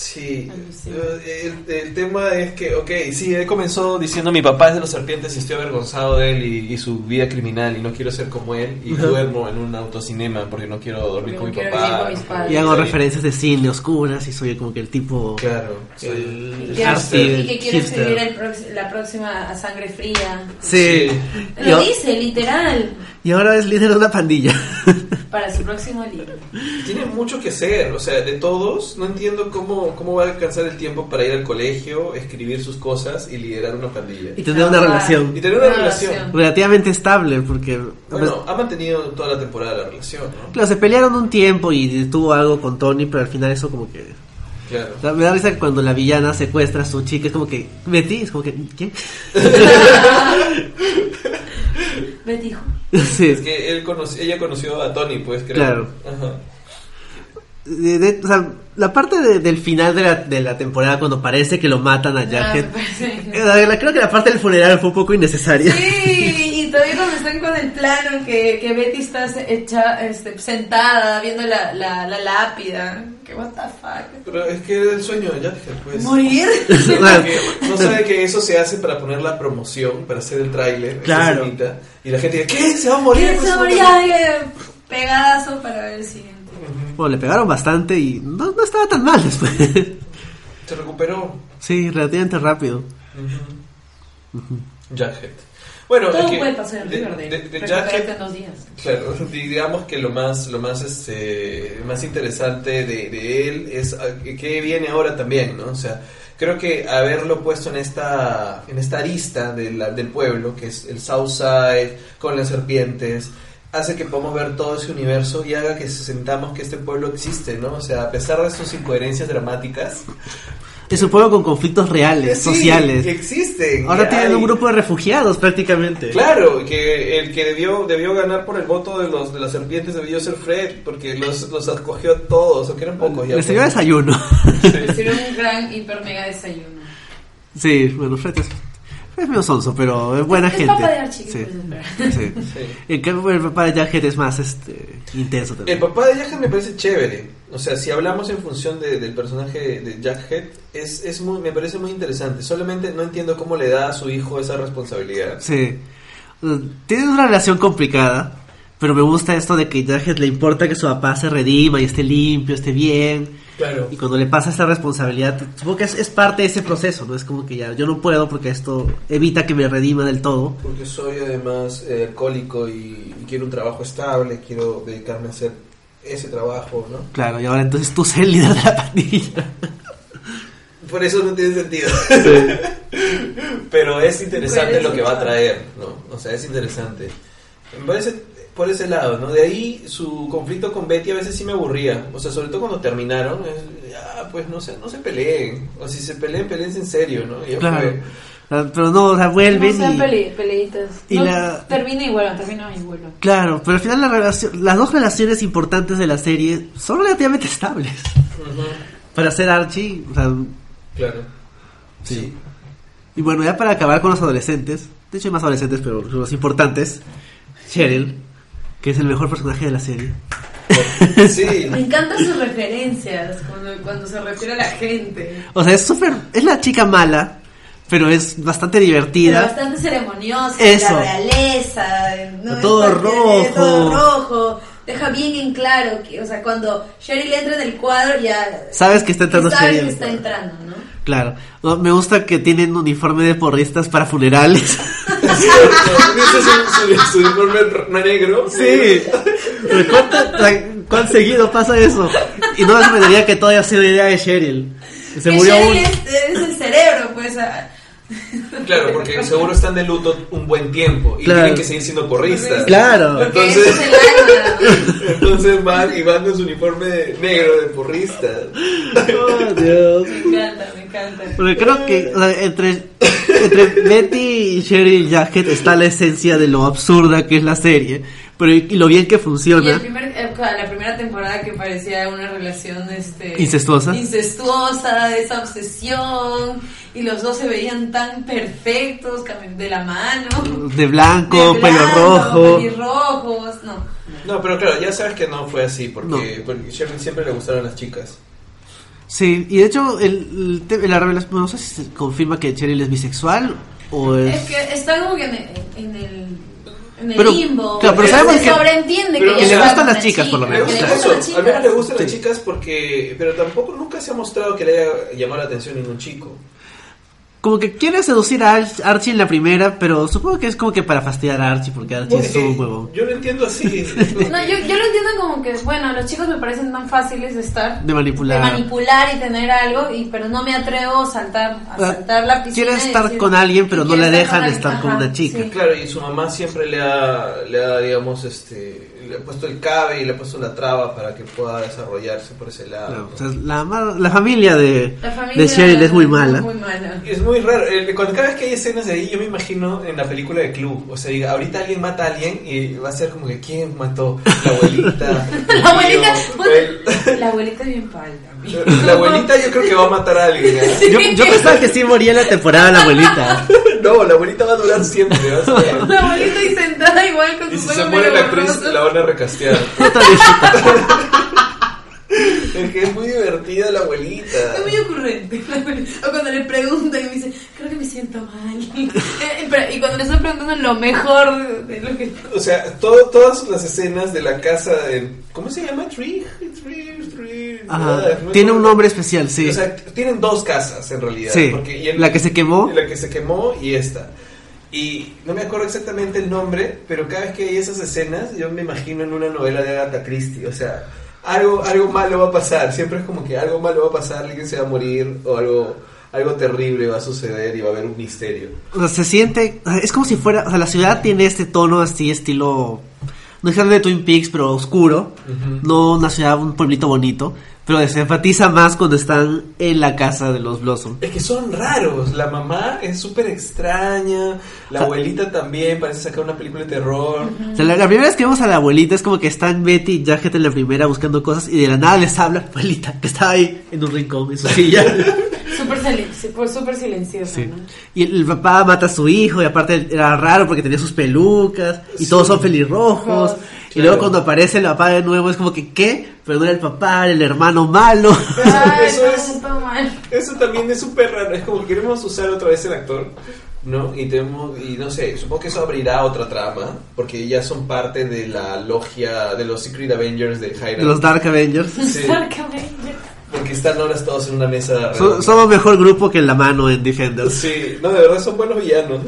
Sí, eh, el, tema es que, ok, sí, él comenzó diciendo mi papá es de los serpientes y estoy avergonzado de él y, su vida criminal y no quiero ser como él y duermo en un autocinema porque no quiero dormir con mi papá. y hago referencias de cine oscuras y soy como que el tipo... Claro, el, y, que quiere escribir la próxima a sangre fría. Sí. Lo dice, literal. Y ahora es líder de una pandilla. <laughs> Para su próximo libro. Tiene mucho que hacer, o sea, de todos, no entiendo cómo, cómo va a alcanzar el tiempo para ir al colegio, escribir sus cosas y liderar una pandilla. Y tener una relación. Y tener una, relación. Relativamente estable, porque... Bueno, ha mantenido toda la temporada la relación, ¿no? Claro, se pelearon un tiempo y tuvo algo con Tony, pero al final eso como que... Claro. me da risa que cuando la villana secuestra a su chica es como que Betty, es como que <laughs> <laughs> Betty <laughs> Sí. Es que él ella conoció a Tony, pues creo. Claro. Ajá. o sea, la parte del final de la, de la, temporada cuando parece que lo matan a Jacket. Ah, creo que la parte del funeral fue un poco innecesaria. Sí, y todavía cuando están con el plano que, que Betty está hecha, este, sentada viendo la, la, la lápida. Que what the fuck. Pero es que es el sueño de Jacket, pues. Morir. <laughs> no sabe que eso se hace para poner la promoción, para hacer el tráiler. Claro. Y la gente dice, ¿qué? ¿Se va a morir? ¿Qué? Pues se va a morir. Pegazo para ver el siguiente. Bueno, le pegaron bastante y no, no estaba tan mal después. Se recuperó. Sí, relativamente rápido. Jackhead. Bueno, todo puede pasar en Riverdale. De, de, en dos días. Claro, digamos que lo más, lo más, este, más interesante de, de él es ah, que viene ahora también, ¿no? O sea, creo que haberlo puesto en esta, en esta arista de del pueblo, que es el Southside con las serpientes, hace que podamos ver todo ese universo y haga que sentamos que este pueblo existe, ¿no? O sea, a pesar de sus incoherencias dramáticas. Es un pueblo con conflictos reales, sí, sociales. Que existen. Ahora tienen un grupo de refugiados prácticamente. Claro, que el que debió debió ganar por el voto de los de las serpientes debió ser Fred, porque los, los acogió a todos, aunque eran pocos. Ya Les dio desayuno. Les dio un gran, hiper, mega desayuno. Sí, bueno, Fred es es medio sonso, pero es buena gente. El papá de Archie. Sí. sí. El, el, papá de Jughead es más este, intenso también. El papá de Jughead me parece chévere. O sea, si hablamos en función de, del personaje de Jughead, es, es muy, me parece muy interesante. Solamente no entiendo cómo le da a su hijo esa responsabilidad. Sí. Tiene una relación complicada, pero me gusta esto de que Jughead le importa que su papá se redima y esté limpio, esté bien y cuando le pasa esa responsabilidad, supongo que es, parte de ese proceso, ¿no? Es como que ya, yo no puedo porque esto evita que me redima del todo. Porque soy además eh, alcohólico y, quiero un trabajo estable, quiero dedicarme a hacer ese trabajo, ¿no? Claro, y ahora entonces tú sé el líder de la pandilla. por eso no tiene sentido. Pero es interesante lo que va a traer, ¿no? O sea, es interesante. Me parece por ese lado, ¿no? De ahí su conflicto con Betty a veces sí me aburría. O sea, sobre todo cuando terminaron, ya, pues no se, no se peleen. O si se peleen, peleense en serio, ¿no? claro. Pero no, o sea, vuelven no y... peleitas. Y la... Termina y vuelven, termina vuelven. Claro, pero al final la relación, las dos relaciones importantes de la serie son relativamente estables. Para ser Archie, o sea... Claro. Sí. Y bueno, ya para acabar con los adolescentes, de hecho hay más adolescentes, pero los importantes, Cheryl, que es el mejor personaje de la serie. <laughs> Sí. Me encantan sus referencias cuando, cuando se refiere a la gente. O sea, es súper. Es la chica mala, pero es bastante divertida. bastante ceremoniosa, Eso. la realeza, todo rojo. todo rojo. Deja bien en claro que, o sea, cuando Cheryl entra en el cuadro ya sabes que está entrando sabes que está entrando, ¿no? Claro. me gusta que tienen uniforme de porristas para funerales. <laughs> su, uniforme negro? Sí. ¿Cuán seguido pasa eso? Y no me diría que todavía sido idea de Cheryl. Se murió Cheryl es, el cerebro, pues. <laughs> Claro, porque seguro están de luto un buen tiempo y tienen que seguir siendo porristas. Claro. Entonces, <laughs> entonces van y van con su uniforme negro de porristas. Oh, <laughs> Dios. Me encanta, me encanta. Porque creo que entre, entre Betty y Sherry Jacket está la esencia de lo absurda que es la serie pero y lo bien que funciona. Y el primer, eh, la primera temporada que parecía una relación este, incestuosa. Incestuosa, esa obsesión. Y los dos se veían tan perfectos, de la mano. De blanco, pelo rojo. Pelirrojos, no. No, pero claro, ya sabes que no fue así, porque, porque siempre le gustaron las chicas. Sí, y de hecho, el, la revelación, no sé si se confirma que Cheryl es bisexual o es... Es que está como que en el en el pero, limbo. Claro, pero, sabemos se sobreentiende que, le gustan las chicas, por lo menos. Le gusta A mí le gustan las chicas porque. Pero tampoco nunca se ha mostrado que le haya llamado la atención ningún chico como que quiere seducir a Archie en la primera, pero supongo que es como que para fastidiar a Archie, porque Archie es un huevo. Yo lo entiendo así. <laughs> no, yo, yo, lo entiendo como que, bueno, los chicos me parecen tan fáciles de estar. De manipular. De manipular y tener algo, y pero no me atrevo a saltar, a ah, saltar la piscina. Quiere estar con alguien, pero no le dejan estar con una chica. Claro, y su mamá siempre le ha, le ha digamos, este le ha puesto el cabe y le ha puesto la traba para que pueda desarrollarse por ese lado. la, la, familia de, de Cheryl es muy mala. Muy mala. Es muy raro. Cuando cada vez que hay escenas de ahí, yo me imagino en la película de Club. O sea, diga, ahorita alguien mata a alguien y va a ser como que ¿quién mató? La abuelita. <laughs> la abuelita. la abuelita es bien palta. La abuelita yo creo que va a matar a alguien. ¿eh? Yo, yo, pensaba que sí moría en la temporada la abuelita. <laughs> no, la abuelita va a durar siempre. <laughs> la abuelita ahí sentada igual con y si se muere la actriz, la van a recastear. <laughs> Es que es muy divertida la abuelita. Es muy ocurrente. O cuando le preguntan y me dice, creo que me siento mal. <laughs> Eh, y cuando le están preguntando lo mejor de lo que... O sea, todo, todas las escenas de la casa de... ¿Cómo se llama? Tree, Tree. tiene un nombre especial, sí. O sea, tienen dos casas en realidad. Sí. la que se quemó. La que se quemó y esta. Y no me acuerdo exactamente el nombre, pero cada vez que hay esas escenas, yo me imagino en una novela de Agatha Christie. O sea, algo, algo malo va a pasar. Siempre es como que algo malo va a pasar, alguien se va a morir o algo, algo terrible va a suceder y va a haber un misterio. O sea, se siente, es como si fuera, o sea, la ciudad tiene este tono así, estilo, no es de Twin Peaks, pero oscuro. No una ciudad, un pueblito bonito. Pero se enfatiza más cuando están en la casa de los Blossom. Es que son raros. La mamá es súper extraña. La abuelita también parece sacar una película de terror. o sea, la, primera vez que vemos a la abuelita es como que están Betty y Jacket en la primera buscando cosas y de la nada les habla la abuelita que está ahí en un rincón en su <laughs> silla. Súper silenciosa. Y el, papá mata a su hijo y aparte era raro porque tenía sus pelucas y todos son pelirrojos. Y luego cuando aparece el papá de nuevo es como que, ¿qué? Pero no era el papá, era el hermano malo. eso, es, eso también es súper raro. Es como que queremos usar otra vez el actor. ¿no? Y tenemos, y no sé, supongo que eso abrirá otra trama, porque ya son parte de la logia de los Secret Avengers de. De los Dark Avengers. Dark Avengers. Porque están ahora todos en una mesa. somos mejor grupo que la mano en Defenders. Sí, no, de verdad son buenos villanos.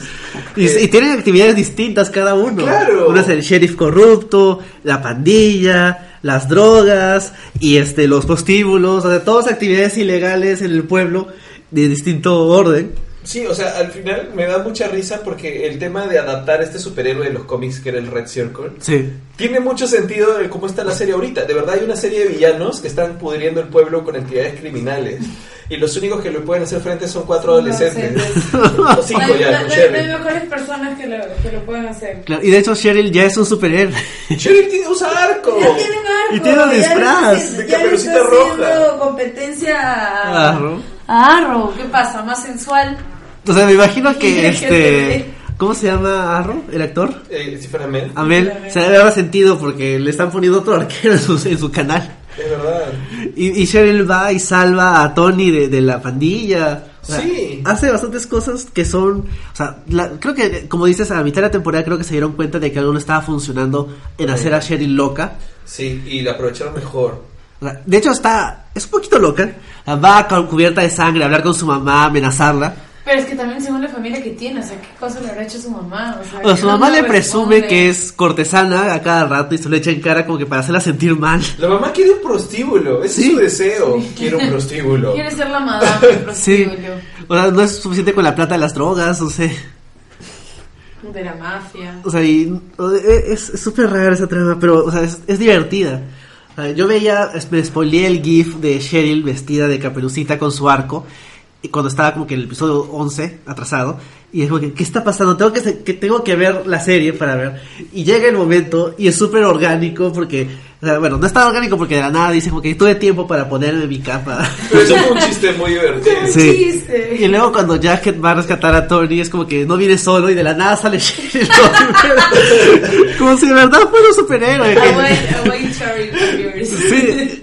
Y, y tienen actividades distintas cada uno. Claro. Uno es el sheriff corrupto, la pandilla, las drogas y este los postíbulos, o sea, todas actividades ilegales en el pueblo de distinto orden. Sí, o sea, al final me da mucha risa porque el tema de adaptar este superhéroe de los cómics que era el Red Circle Sí. tiene mucho sentido de cómo está la serie ahorita. De verdad hay una serie de villanos que están pudriendo el pueblo con actividades criminales y los únicos que le pueden hacer frente son cuatro adolescentes. <laughs> o cinco No hay- ya, no- con no hay- Cheryl. no hay mejores personas que lo, que lo pueden hacer. Claro, y de hecho Cheryl ya es un superhéroe. Cheryl tiene, usa arco. Ya tienen arco. Y tiene un disfraz de Caperucita está Roja. competencia a... Arro. a Arrow. ¿Qué pasa? ¿Más sensual? O sea, me imagino que este... ¿Cómo se llama Arro, el actor? Eh, si fuera Mel. Amel. Se haber sentido porque le están poniendo otro arquero en su, en su canal. Es verdad. Y, y Cheryl va y salva a Tony de, de la pandilla. O sea, Sí. Hace bastantes cosas que son. O sea, la- creo que, como dices, a mitad de la temporada creo que se dieron cuenta de que algo no estaba funcionando en Sí. hacer a Cheryl loca. Sí, y la aprovecharon mejor. O sea, de hecho, está. Es un poquito loca. Va con cubierta de sangre a hablar con su mamá, amenazarla. Pero es que también según la familia que tiene, o sea, ¿qué cosa le habrá hecho su mamá? O sea, O su mamá le le presume responde. que es cortesana a cada rato y se lo echa en cara como que para hacerla sentir mal. La mamá quiere un prostíbulo, ese Sí. es su deseo. Quiere un prostíbulo. <laughs> Quiere ser la madame del Sí. prostíbulo. O sea, no es suficiente con la plata de las drogas, no sé. De la mafia. O sea, y, e- es súper rara esa trama, pero o sea, es, es divertida. O sea, yo veía, me spoileé el gif de Cheryl vestida de caperucita con su arco, y cuando estaba como que en el episodio 11, atrasado, y es como que, ¿qué está pasando? Tengo que, tengo que ver la serie para ver. Y llega el momento, y es súper orgánico, porque, o sea, bueno, no es tan orgánico porque de la nada dice como que tuve tiempo para ponerme mi capa. Pero eso fue un chiste muy divertido. Sí. chiste. Y luego cuando Jack va a rescatar a Tony es como que no viene solo y de la nada sale <laughs> como si de verdad fuera un superhéroe. Away, away. Sí.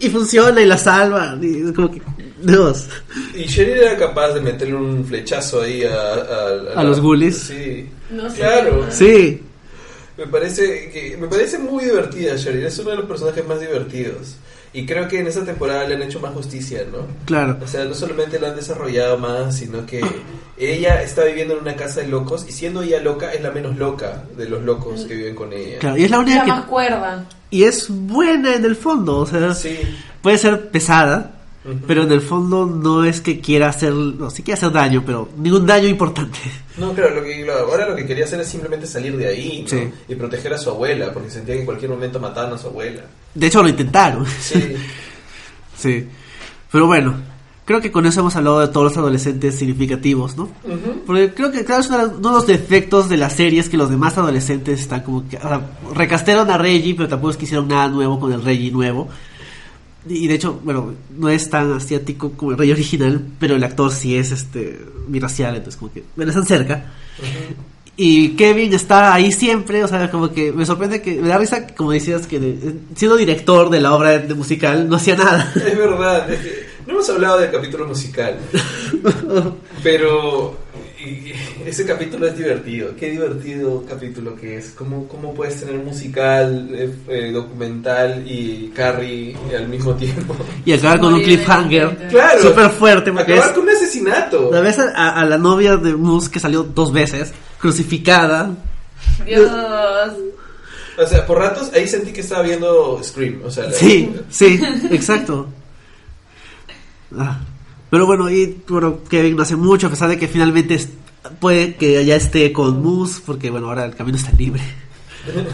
Y funciona y la salva. Y es como que, Dios. Y Cheryl era capaz de meterle un flechazo ahí a... A, ¿A los ghoulies? Sí. No sé. Claro. Sí. Me parece que me parece muy divertida Cheryl, es uno de los personajes más divertidos. Y creo que en esta temporada le han hecho más justicia, ¿no? Claro. O sea, no solamente la han desarrollado más, sino que ella está viviendo en una casa de locos y siendo ella loca es la menos loca de los locos que viven con ella. Claro. Y es la La única más cuerda. Y es buena en el fondo. O sea, Sí. puede ser pesada. Pero en el fondo no es que quiera hacer. No, sí quiere hacer daño, pero ningún daño importante. No, claro, lo que, ahora lo que quería hacer es simplemente salir de ahí ¿no? Sí. y proteger a su abuela, porque sentía que en cualquier momento mataban a su abuela. De hecho, lo intentaron. Sí. <laughs> Sí. Pero bueno, creo que con eso hemos hablado de todos los adolescentes significativos, ¿no? Porque creo que, claro, es uno de los defectos de la serie es que los demás adolescentes están como que. o sea, recastearon a Reggie, pero tampoco es que hicieron nada nuevo con el Reggie nuevo. Y de hecho, bueno, no es tan asiático como el Reggie original, pero el actor sí es este biracial, entonces como que. Bueno, están cerca. Y Kevin está ahí siempre, o sea, como que me sorprende que. Me da risa, como decías, que de- siendo director de la obra de musical no hacía nada. <laughs> Es verdad, es que no hemos hablado del capítulo musical, <laughs> pero <laughs> ese capítulo es divertido. Qué divertido capítulo que es. ¿Cómo, cómo puedes tener musical, eh, eh, documental y Carrie al mismo tiempo? <laughs> Y acabar con un cliffhanger. Claro. Súper fuerte, porque Acabar es. con un asesinato. La ves a, a- a la novia de Moose que salió dos veces, crucificada. Dios. O sea, por ratos ahí sentí que estaba viendo Scream. O sea, la- Sí, <laughs> sí, exacto. Ah, Pero bueno, y bueno, Kevin no hace mucho, a pesar de que finalmente es- puede que ya esté con Moose, porque bueno, ahora el camino está libre. <laughs>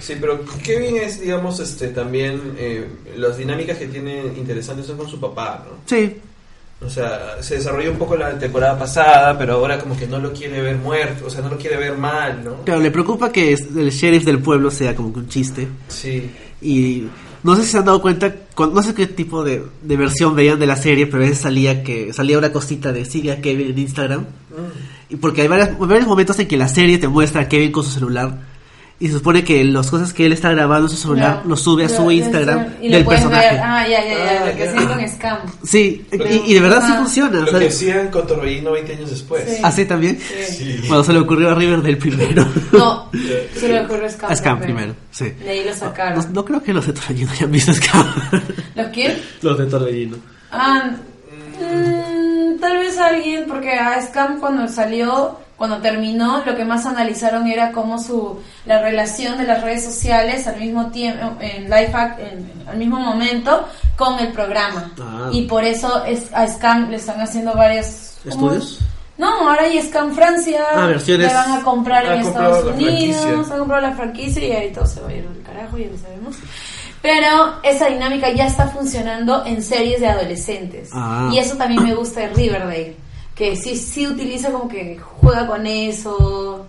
Sí, pero Kevin es, digamos, este también eh, las dinámicas que tiene interesantes son con su papá, ¿no? Sí, O sea, se desarrolló un poco la temporada pasada, pero ahora como que no lo quiere ver muerto, o sea, no lo quiere ver mal, ¿no? claro, le preocupa que el sheriff del pueblo sea como que un chiste. Sí. Y no sé si se han dado cuenta, no sé qué tipo de, de versión veían de la serie, pero a veces salía que salía una cosita de sigue a Kevin en Instagram. Mm. Y porque hay varias- varios momentos en que la serie te muestra a Kevin con su celular. Y se supone que las cosas que él está grabando en su celular No. lo sube a su Instagram y del personaje. ver. Ah, ya, ya, ya. Ah, lo que ya. hacen con Scam. Sí, y, y de verdad sí Ajá. funciona. Lo o sea, que hacían con Torbellino 20 años después. Sí. ¿Así también? Sí. Bueno, se le ocurrió a River del primero. No, <laughs> se le ocurrió Scam. a Scam primero, sí. De ahí lo No, sacaron. no creo que los de Torbellino hayan visto Scam. ¿Los quién? los de Torbellino. Ah, mm, tal vez alguien, porque a Scam cuando salió cuando terminó, lo que más analizaron era cómo su la relación de las redes sociales al mismo tiempo, en live en, al mismo momento con el programa. Ah. Y por eso es, a Scam le están haciendo varios estudios. No, ahora hay Scam Francia, ah, le van a comprar en Estados Unidos, han comprado la franquicia y ahí todo se va a ir al carajo, ya lo sabemos. Pero esa dinámica ya está funcionando en series de adolescentes. Ah. Y eso también me gusta de Riverdale que sí, sí utiliza como que juega con eso.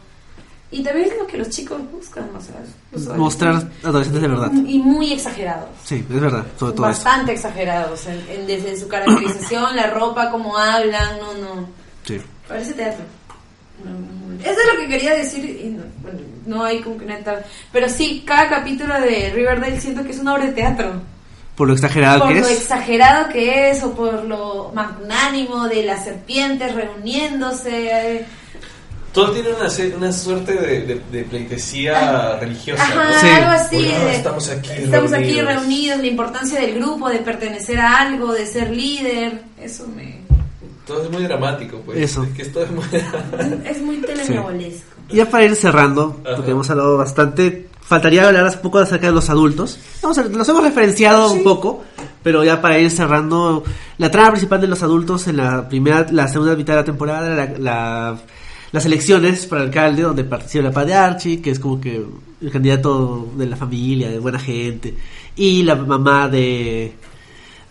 Y también es lo que los chicos buscan, o sea, mostrar adolescentes de verdad. Y muy exagerados. Sí, es verdad, sobre todo Bastante exagerados, en, desde su caracterización, la ropa, cómo hablan, no, no. Sí. Parece teatro. Eso es lo que quería decir, y no, bueno, no hay como que neta. Pero sí, cada capítulo de Riverdale siento que es una obra de teatro por lo exagerado que es. Por lo exagerado que es, o por lo magnánimo de las serpientes reuniéndose. Todo tiene una, una suerte de, de, pleitesía religiosa. Ajá, algo así. estamos aquí estamos reunidos. aquí reunidos, la importancia del grupo, de pertenecer a algo, de ser líder. Eso me. Todo es muy dramático, pues. Eso. Es que es muy. <laughs> es muy telenovelesco. Ya para ir cerrando, porque hemos hablado bastante faltaría hablar un poco acerca de los adultos. Vamos a, los hemos referenciado un poco, pero ya para ir cerrando, la trama principal de los adultos en la primera, la segunda mitad de la temporada, la, las elecciones para alcalde, donde participa la padre de Archie, que es como que el candidato de la familia, de buena gente, y la mamá de...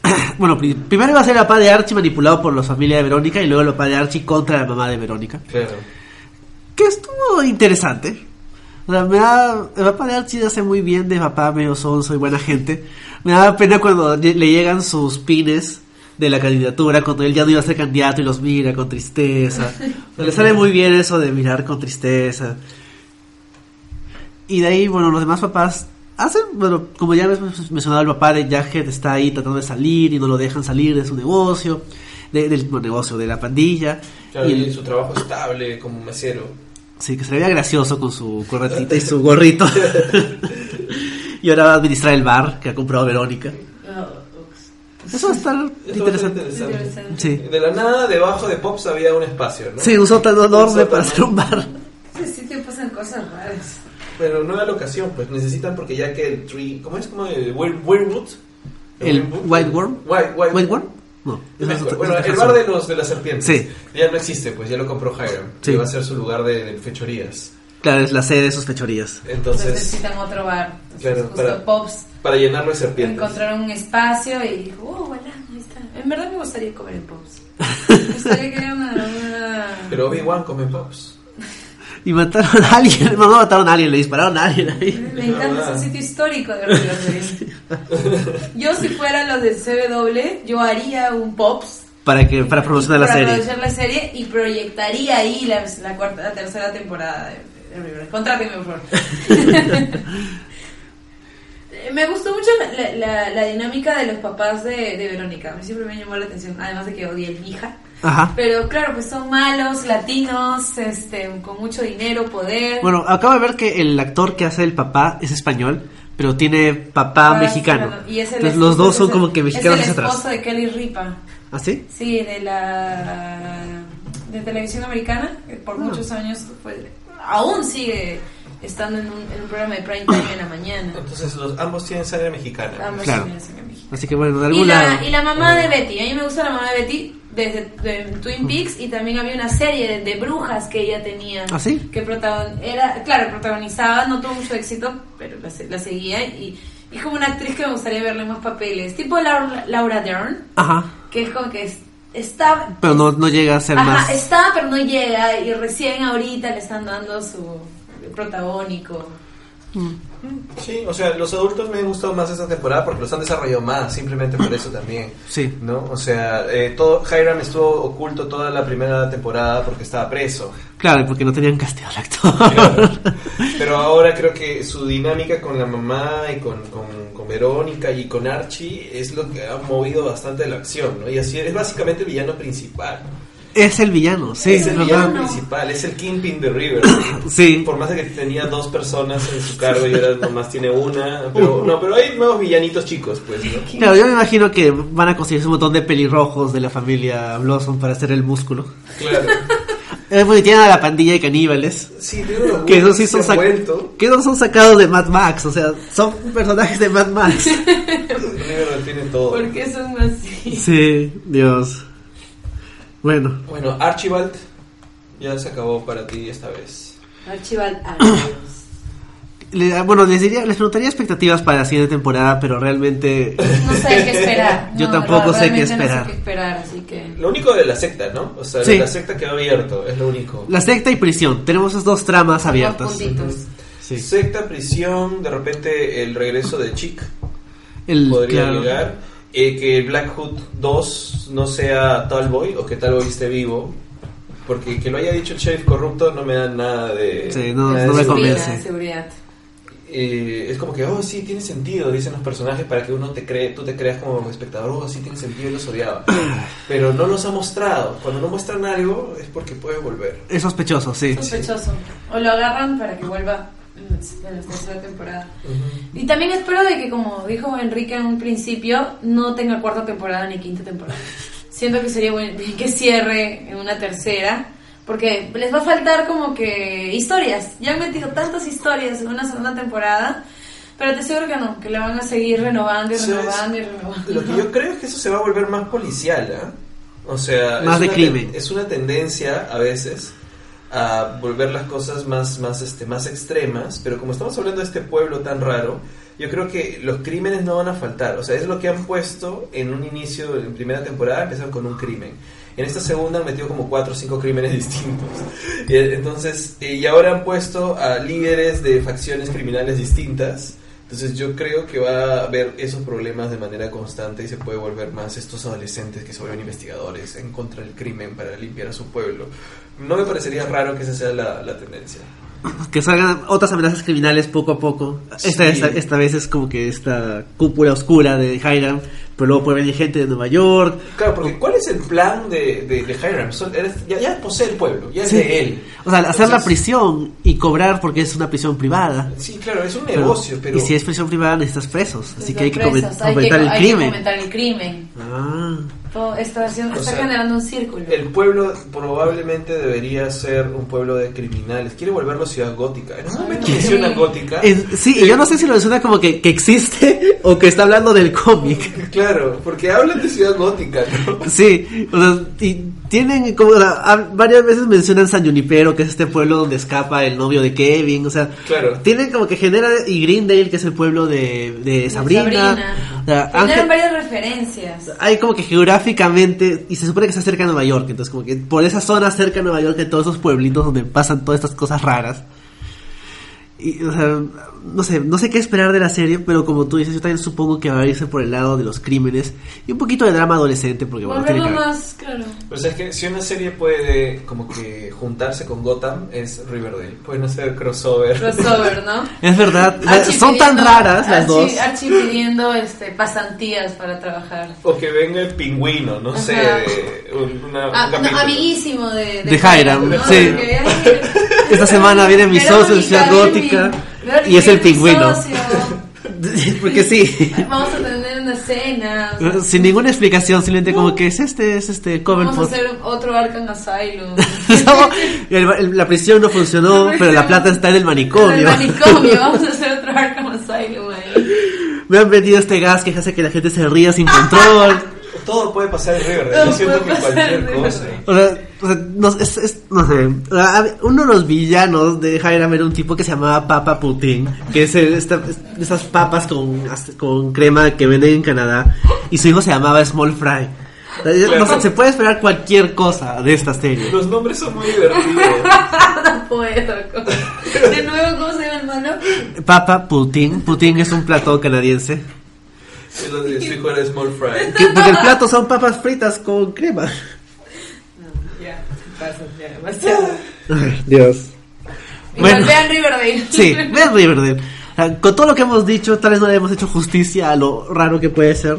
<clears throat> Bueno, primero iba a ser la padre de Archie manipulado por la familia de Verónica y luego la padre de Archie contra la mamá de Verónica. Claro. Que estuvo interesante. O sea, me da. El papá de Archie hace muy bien de papá medio sonso y buena gente. Me da pena cuando le llegan sus pines de la candidatura, cuando él ya no iba a ser candidato y los mira con tristeza. <laughs> le sale muy bien eso de mirar con tristeza. Y de ahí, bueno, los demás papás hacen, bueno, como ya hemos mencionado, el papá de Jacket está ahí tratando de salir y no lo dejan salir de su negocio, del negocio, de la pandilla. y su trabajo estable como mesero. Sí, que se le veía gracioso con su corretita y su <laughs> gorrito. <laughs> y ahora va a administrar el bar que ha comprado Verónica. Eso va a estar interesante. Sí. De la nada, debajo de Pops había un espacio, ¿no? Sí, un sótano enorme para hacer un bar. Sí, sí, te pasan cosas raras. Pero no la locación, pues necesitan porque ya que el tree. ¿Cómo es? como el Weirwood? ¿El, White Worm? White, white, white Worm? No, bueno, el bar de los de las serpientes ya no existe, pues ya lo compró Hiram. Sí. va a ser su lugar de, fechorías. Claro, es la sede de sus fechorías. Entonces necesitan otro bar. claro, para, Pops para llenarlo de serpientes. Encontraron un espacio y dijo, oh, voilà, ahí está. En verdad me gustaría comer en Pops. <laughs> me gustaría que una, una... Pero Obi-Wan come Pops. Y mataron a alguien, no, no mataron a alguien, le dispararon a alguien ahí. Me encanta, es un sitio histórico de Riverdale. yo si fuera los de CW, yo haría un Pops. Para que para promocionar la serie. Para la serie y proyectaría ahí la, la, cuarta, la tercera temporada de. Contráteme, por favor. <laughs> me gustó mucho la, la, la, dinámica de los papás de, de Verónica. A mí siempre me llamó la atención, además de que odié el hija. Pero claro, pues son malos, latinos, este, con mucho dinero, poder. Bueno, acabo de ver que el actor que hace el papá es español, pero tiene papá ah, mexicano. Y Entonces los dos son como que mexicanos es el esposo de Kelly Ripa. ¿Ah, sí? Sí, de la de televisión americana, que por ah. muchos años fue, aún sigue estando en un, en un, programa de prime time en la mañana. Entonces los, ambos tienen sangre mexicana. Ambos tienen sangre mexicana. Así que bueno, de y la, y la mamá de Betty, a mí me gusta la mamá de Betty desde Twin Peaks y también había una serie de, brujas que ella tenía. ¿Ah, sí? Que protagon era, claro, protagonizaba, no tuvo mucho éxito, pero la, seguía y, es como una actriz que me gustaría verle más papeles. Tipo Laura, Laura Dern. Ajá. Que es como que está... Pero no, no llega a ser ajá, más... está, pero no llega y recién ahorita le están dando su protagónico. Sí, o sea, los adultos me han gustado más esta temporada porque los han desarrollado más, simplemente por eso también. Sí. ¿No? O sea, eh, todo, Hiram estuvo oculto toda la primera temporada porque estaba preso. Claro, porque no tenían castigo al actor. Pero ahora creo que su dinámica con la mamá y con, con, Verónica y con Archie es lo que ha movido bastante la acción, ¿no? Y así es básicamente el villano principal. Es el villano, sí. Es el villano principal, es el Kingpin de River. <coughs> sí. Por más de que tenía dos personas en su cargo y ahora nomás tiene una. Pero, no, pero hay nuevos villanitos chicos, pues. ¿no? Claro, yo me imagino que van a conseguir un montón de pelirrojos de la familia Blossom para hacer el músculo. Claro. <laughs> Eh, porque tienen a la pandilla de caníbales. Sí, unos Que esos sí son, que esos son sacados de Mad Max, o sea, son personajes de Mad Max. <laughs> Riverdale tiene todo. <laughs> ¿Por qué son así? Sí, Dios. Bueno, Bueno, Archibald ya se acabó para ti esta vez. Archibald Andrews. le- bueno, les diría, les preguntaría expectativas para la siguiente temporada, pero realmente No sé qué esperar. <laughs> Yo No, tampoco sé qué realmente esperar. No sé qué esperar, así que. Lo único de la secta, ¿no? O sea, Sí. la secta quedó abierto, es lo único. la secta y prisión, tenemos esas dos tramas Dos abiertas. puntitos. Sí. Secta, prisión, de repente el regreso de Chick El, podría claro. llegar. Eh, que Black Hood 2 no sea Talboy o que Talboy esté vivo. Porque que lo haya dicho el sheriff corrupto no me da nada de. Sí, no- nada de no me seguridad. convence. Seguridad, seguridad. Eh, es como que, oh, sí, tiene sentido, dicen los personajes para que uno te cree, tú te creas como espectador, oh, sí, tiene sentido, y los odiaba. <coughs> Pero no los ha mostrado. Cuando no muestran algo es porque puede volver. Es sospechoso, sí. Sospechoso. O lo agarran para que vuelva en la- en la tercera temporada. Y también espero de que, como dijo Enrique en un principio, no tenga cuarta temporada ni quinta temporada. Siento que sería bueno que cierre en una tercera, porque les va a faltar como que historias. Ya han metido tantas historias en una segunda temporada, pero te aseguro que no, que la van a seguir renovando y ¿Sabes? renovando y renovando. Lo que yo creo es que eso se va a volver más policial, ¿ah? O sea, Más es de una crimen. es una tendencia a veces a volver las cosas más, más, este, más extremas, pero como estamos hablando de este pueblo tan raro, yo creo que los crímenes no van a faltar. O sea, es lo que han puesto en un inicio, en primera temporada, empezaron con un crimen. En esta segunda han metido como cuatro o cinco crímenes <laughs> distintos. Y, eh, entonces, eh, y ahora han puesto a líderes de facciones criminales distintas. Entonces yo creo que va a haber esos problemas de manera constante y se puede volver más estos adolescentes que se vuelven investigadores en contra del crimen para limpiar a su pueblo. No me parecería raro que esa sea la, la tendencia. <clears throat> Que salgan otras amenazas criminales poco a poco. Esta, esta, esta vez es como que esta cúpula oscura de Hiram, pero luego puede venir gente de Nueva York. Claro, porque ¿cuál es el plan de, de, de Hiram? Ya, ya posee el pueblo, ya es Sí. de él. O sea, hacer la Entonces- prisión y cobrar porque es una prisión privada. Sí, claro, es un Pero- negocio, pero... Y si es prisión privada necesitas presos, así que hay que presos, hay que- el hay que crimen. fomentar el crimen. Ah, Todo está, haciendo- O está sea, generando un círculo. El pueblo probablemente debería ser un pueblo de criminales. Quiere volverlo ciudad gótica. En un momento Sí. menciona gótica. Es- sí, y yo no sé si lo menciona como que, que existe o que está hablando del cómic. Claro, porque hablan de ciudad gótica, ¿no? Sí, o sea, y tienen como hab- varias veces mencionan San Junipero, que es este pueblo donde escapa el novio de Kevin, o sea, Claro. tienen como que genera y Greendale, que es el pueblo de, de De Sabrina. O sea, Generan Ángel- varias referencias. hay como que geográficamente, y se supone que está cerca de Nueva York, entonces como que por esa zona cerca de Nueva York hay todos esos pueblitos donde pasan todas estas cosas raras. Y, o sea, no sé, no sé qué esperar de la serie, pero como tú dices, yo también supongo que va a irse por el lado de los crímenes y un poquito de drama adolescente, porque bueno, tiene que haber- más, claro. Pero sabes que si una serie puede como que juntarse con Gotham es Riverdale. Pueden hacer crossover. Crossover, ¿no? <laughs> Es verdad, Archie son tan raras las Archie- dos. Archie pidiendo este, pasantías para trabajar. O que venga el pingüino, no sé, Ajá. de un, una- un Ah, no, amiguísimo de, De Hiram, ¿no? sí. Porque, Esta semana viene mi Verónica, socio en Ciudad Gótica mi- y es el pingüino. <laughs> Porque sí. Vamos a tener una cena. o sea, Sin ninguna explicación, simplemente como que es este, es este Vamos a hacer otro Arkham Asylum. No, <laughs> el- el- la prisión no funcionó, pero la plata está en el En manicomio. el manicomio. <laughs> Vamos a hacer otro Arkham Asylum ahí. Me han vendido este gas que hace que la gente se ría sin control. Todo puede pasar en Riverdale. Todo Yo siento puede que pasar cualquier en cosa. O sea, o sea, no, es- es- no sé. Uno de los villanos de Hiram era un tipo que se llamaba Papa Putin, que es el- esta- es- esas papas con, con crema que venden en Canadá, y su hijo se llamaba Small Fry. O sea, no se puede esperar cualquier cosa de esta serie. Los nombres son muy divertidos. <laughs> No puedo. De nuevo, ¿cómo se llama el hermano? Papa Putin, Putin es un plato canadiense. Es lo de su hijo era Small Fry. Que- porque el plato son papas fritas con crema. No, ya, te pasas ya demasiado. Ay, <laughs> Dios. Igual Bueno. vean Riverdale. Sí, <laughs> vean Riverdale. Sea, Con todo lo que hemos dicho, tal vez no le hemos hecho justicia a lo raro que puede ser.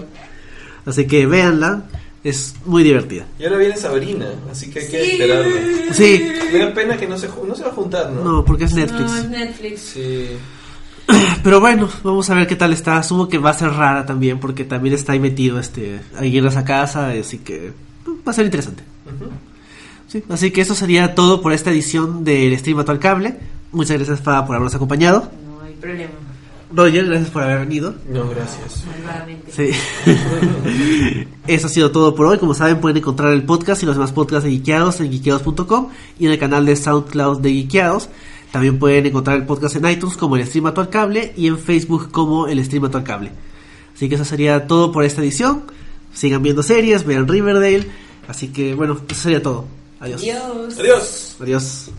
Así que véanla, es muy divertida. Y ahora viene Sabrina, así que hay que Sí. esperarlo. Sí, Me da pena que no se, no se va a juntar, ¿no? no, porque es Netflix. No, es Netflix. Sí. <clears throat> Pero bueno, vamos a ver qué tal está. Asumo que va a ser rara también, porque también está ahí metido este alguien en esa casa, así que va a ser interesante. Ujú. Sí. Así que eso sería todo por esta edición del Stream al Cable. Muchas gracias por habernos acompañado. No hay problema. Roger, gracias por haber venido. No, gracias. Sí. <laughs> Eso ha sido todo por hoy. Como saben, pueden encontrar el podcast y los demás podcasts de Geekeados en geekeados.com y en el canal de SoundCloud de Geekeados. También pueden encontrar el podcast en iTunes como el Stream Actual Cable y en Facebook como el Stream Actual Cable. Así que eso sería todo por esta edición. Sigan viendo series, vean Riverdale. Así que bueno, eso sería todo. Adiós. Adiós. Adiós.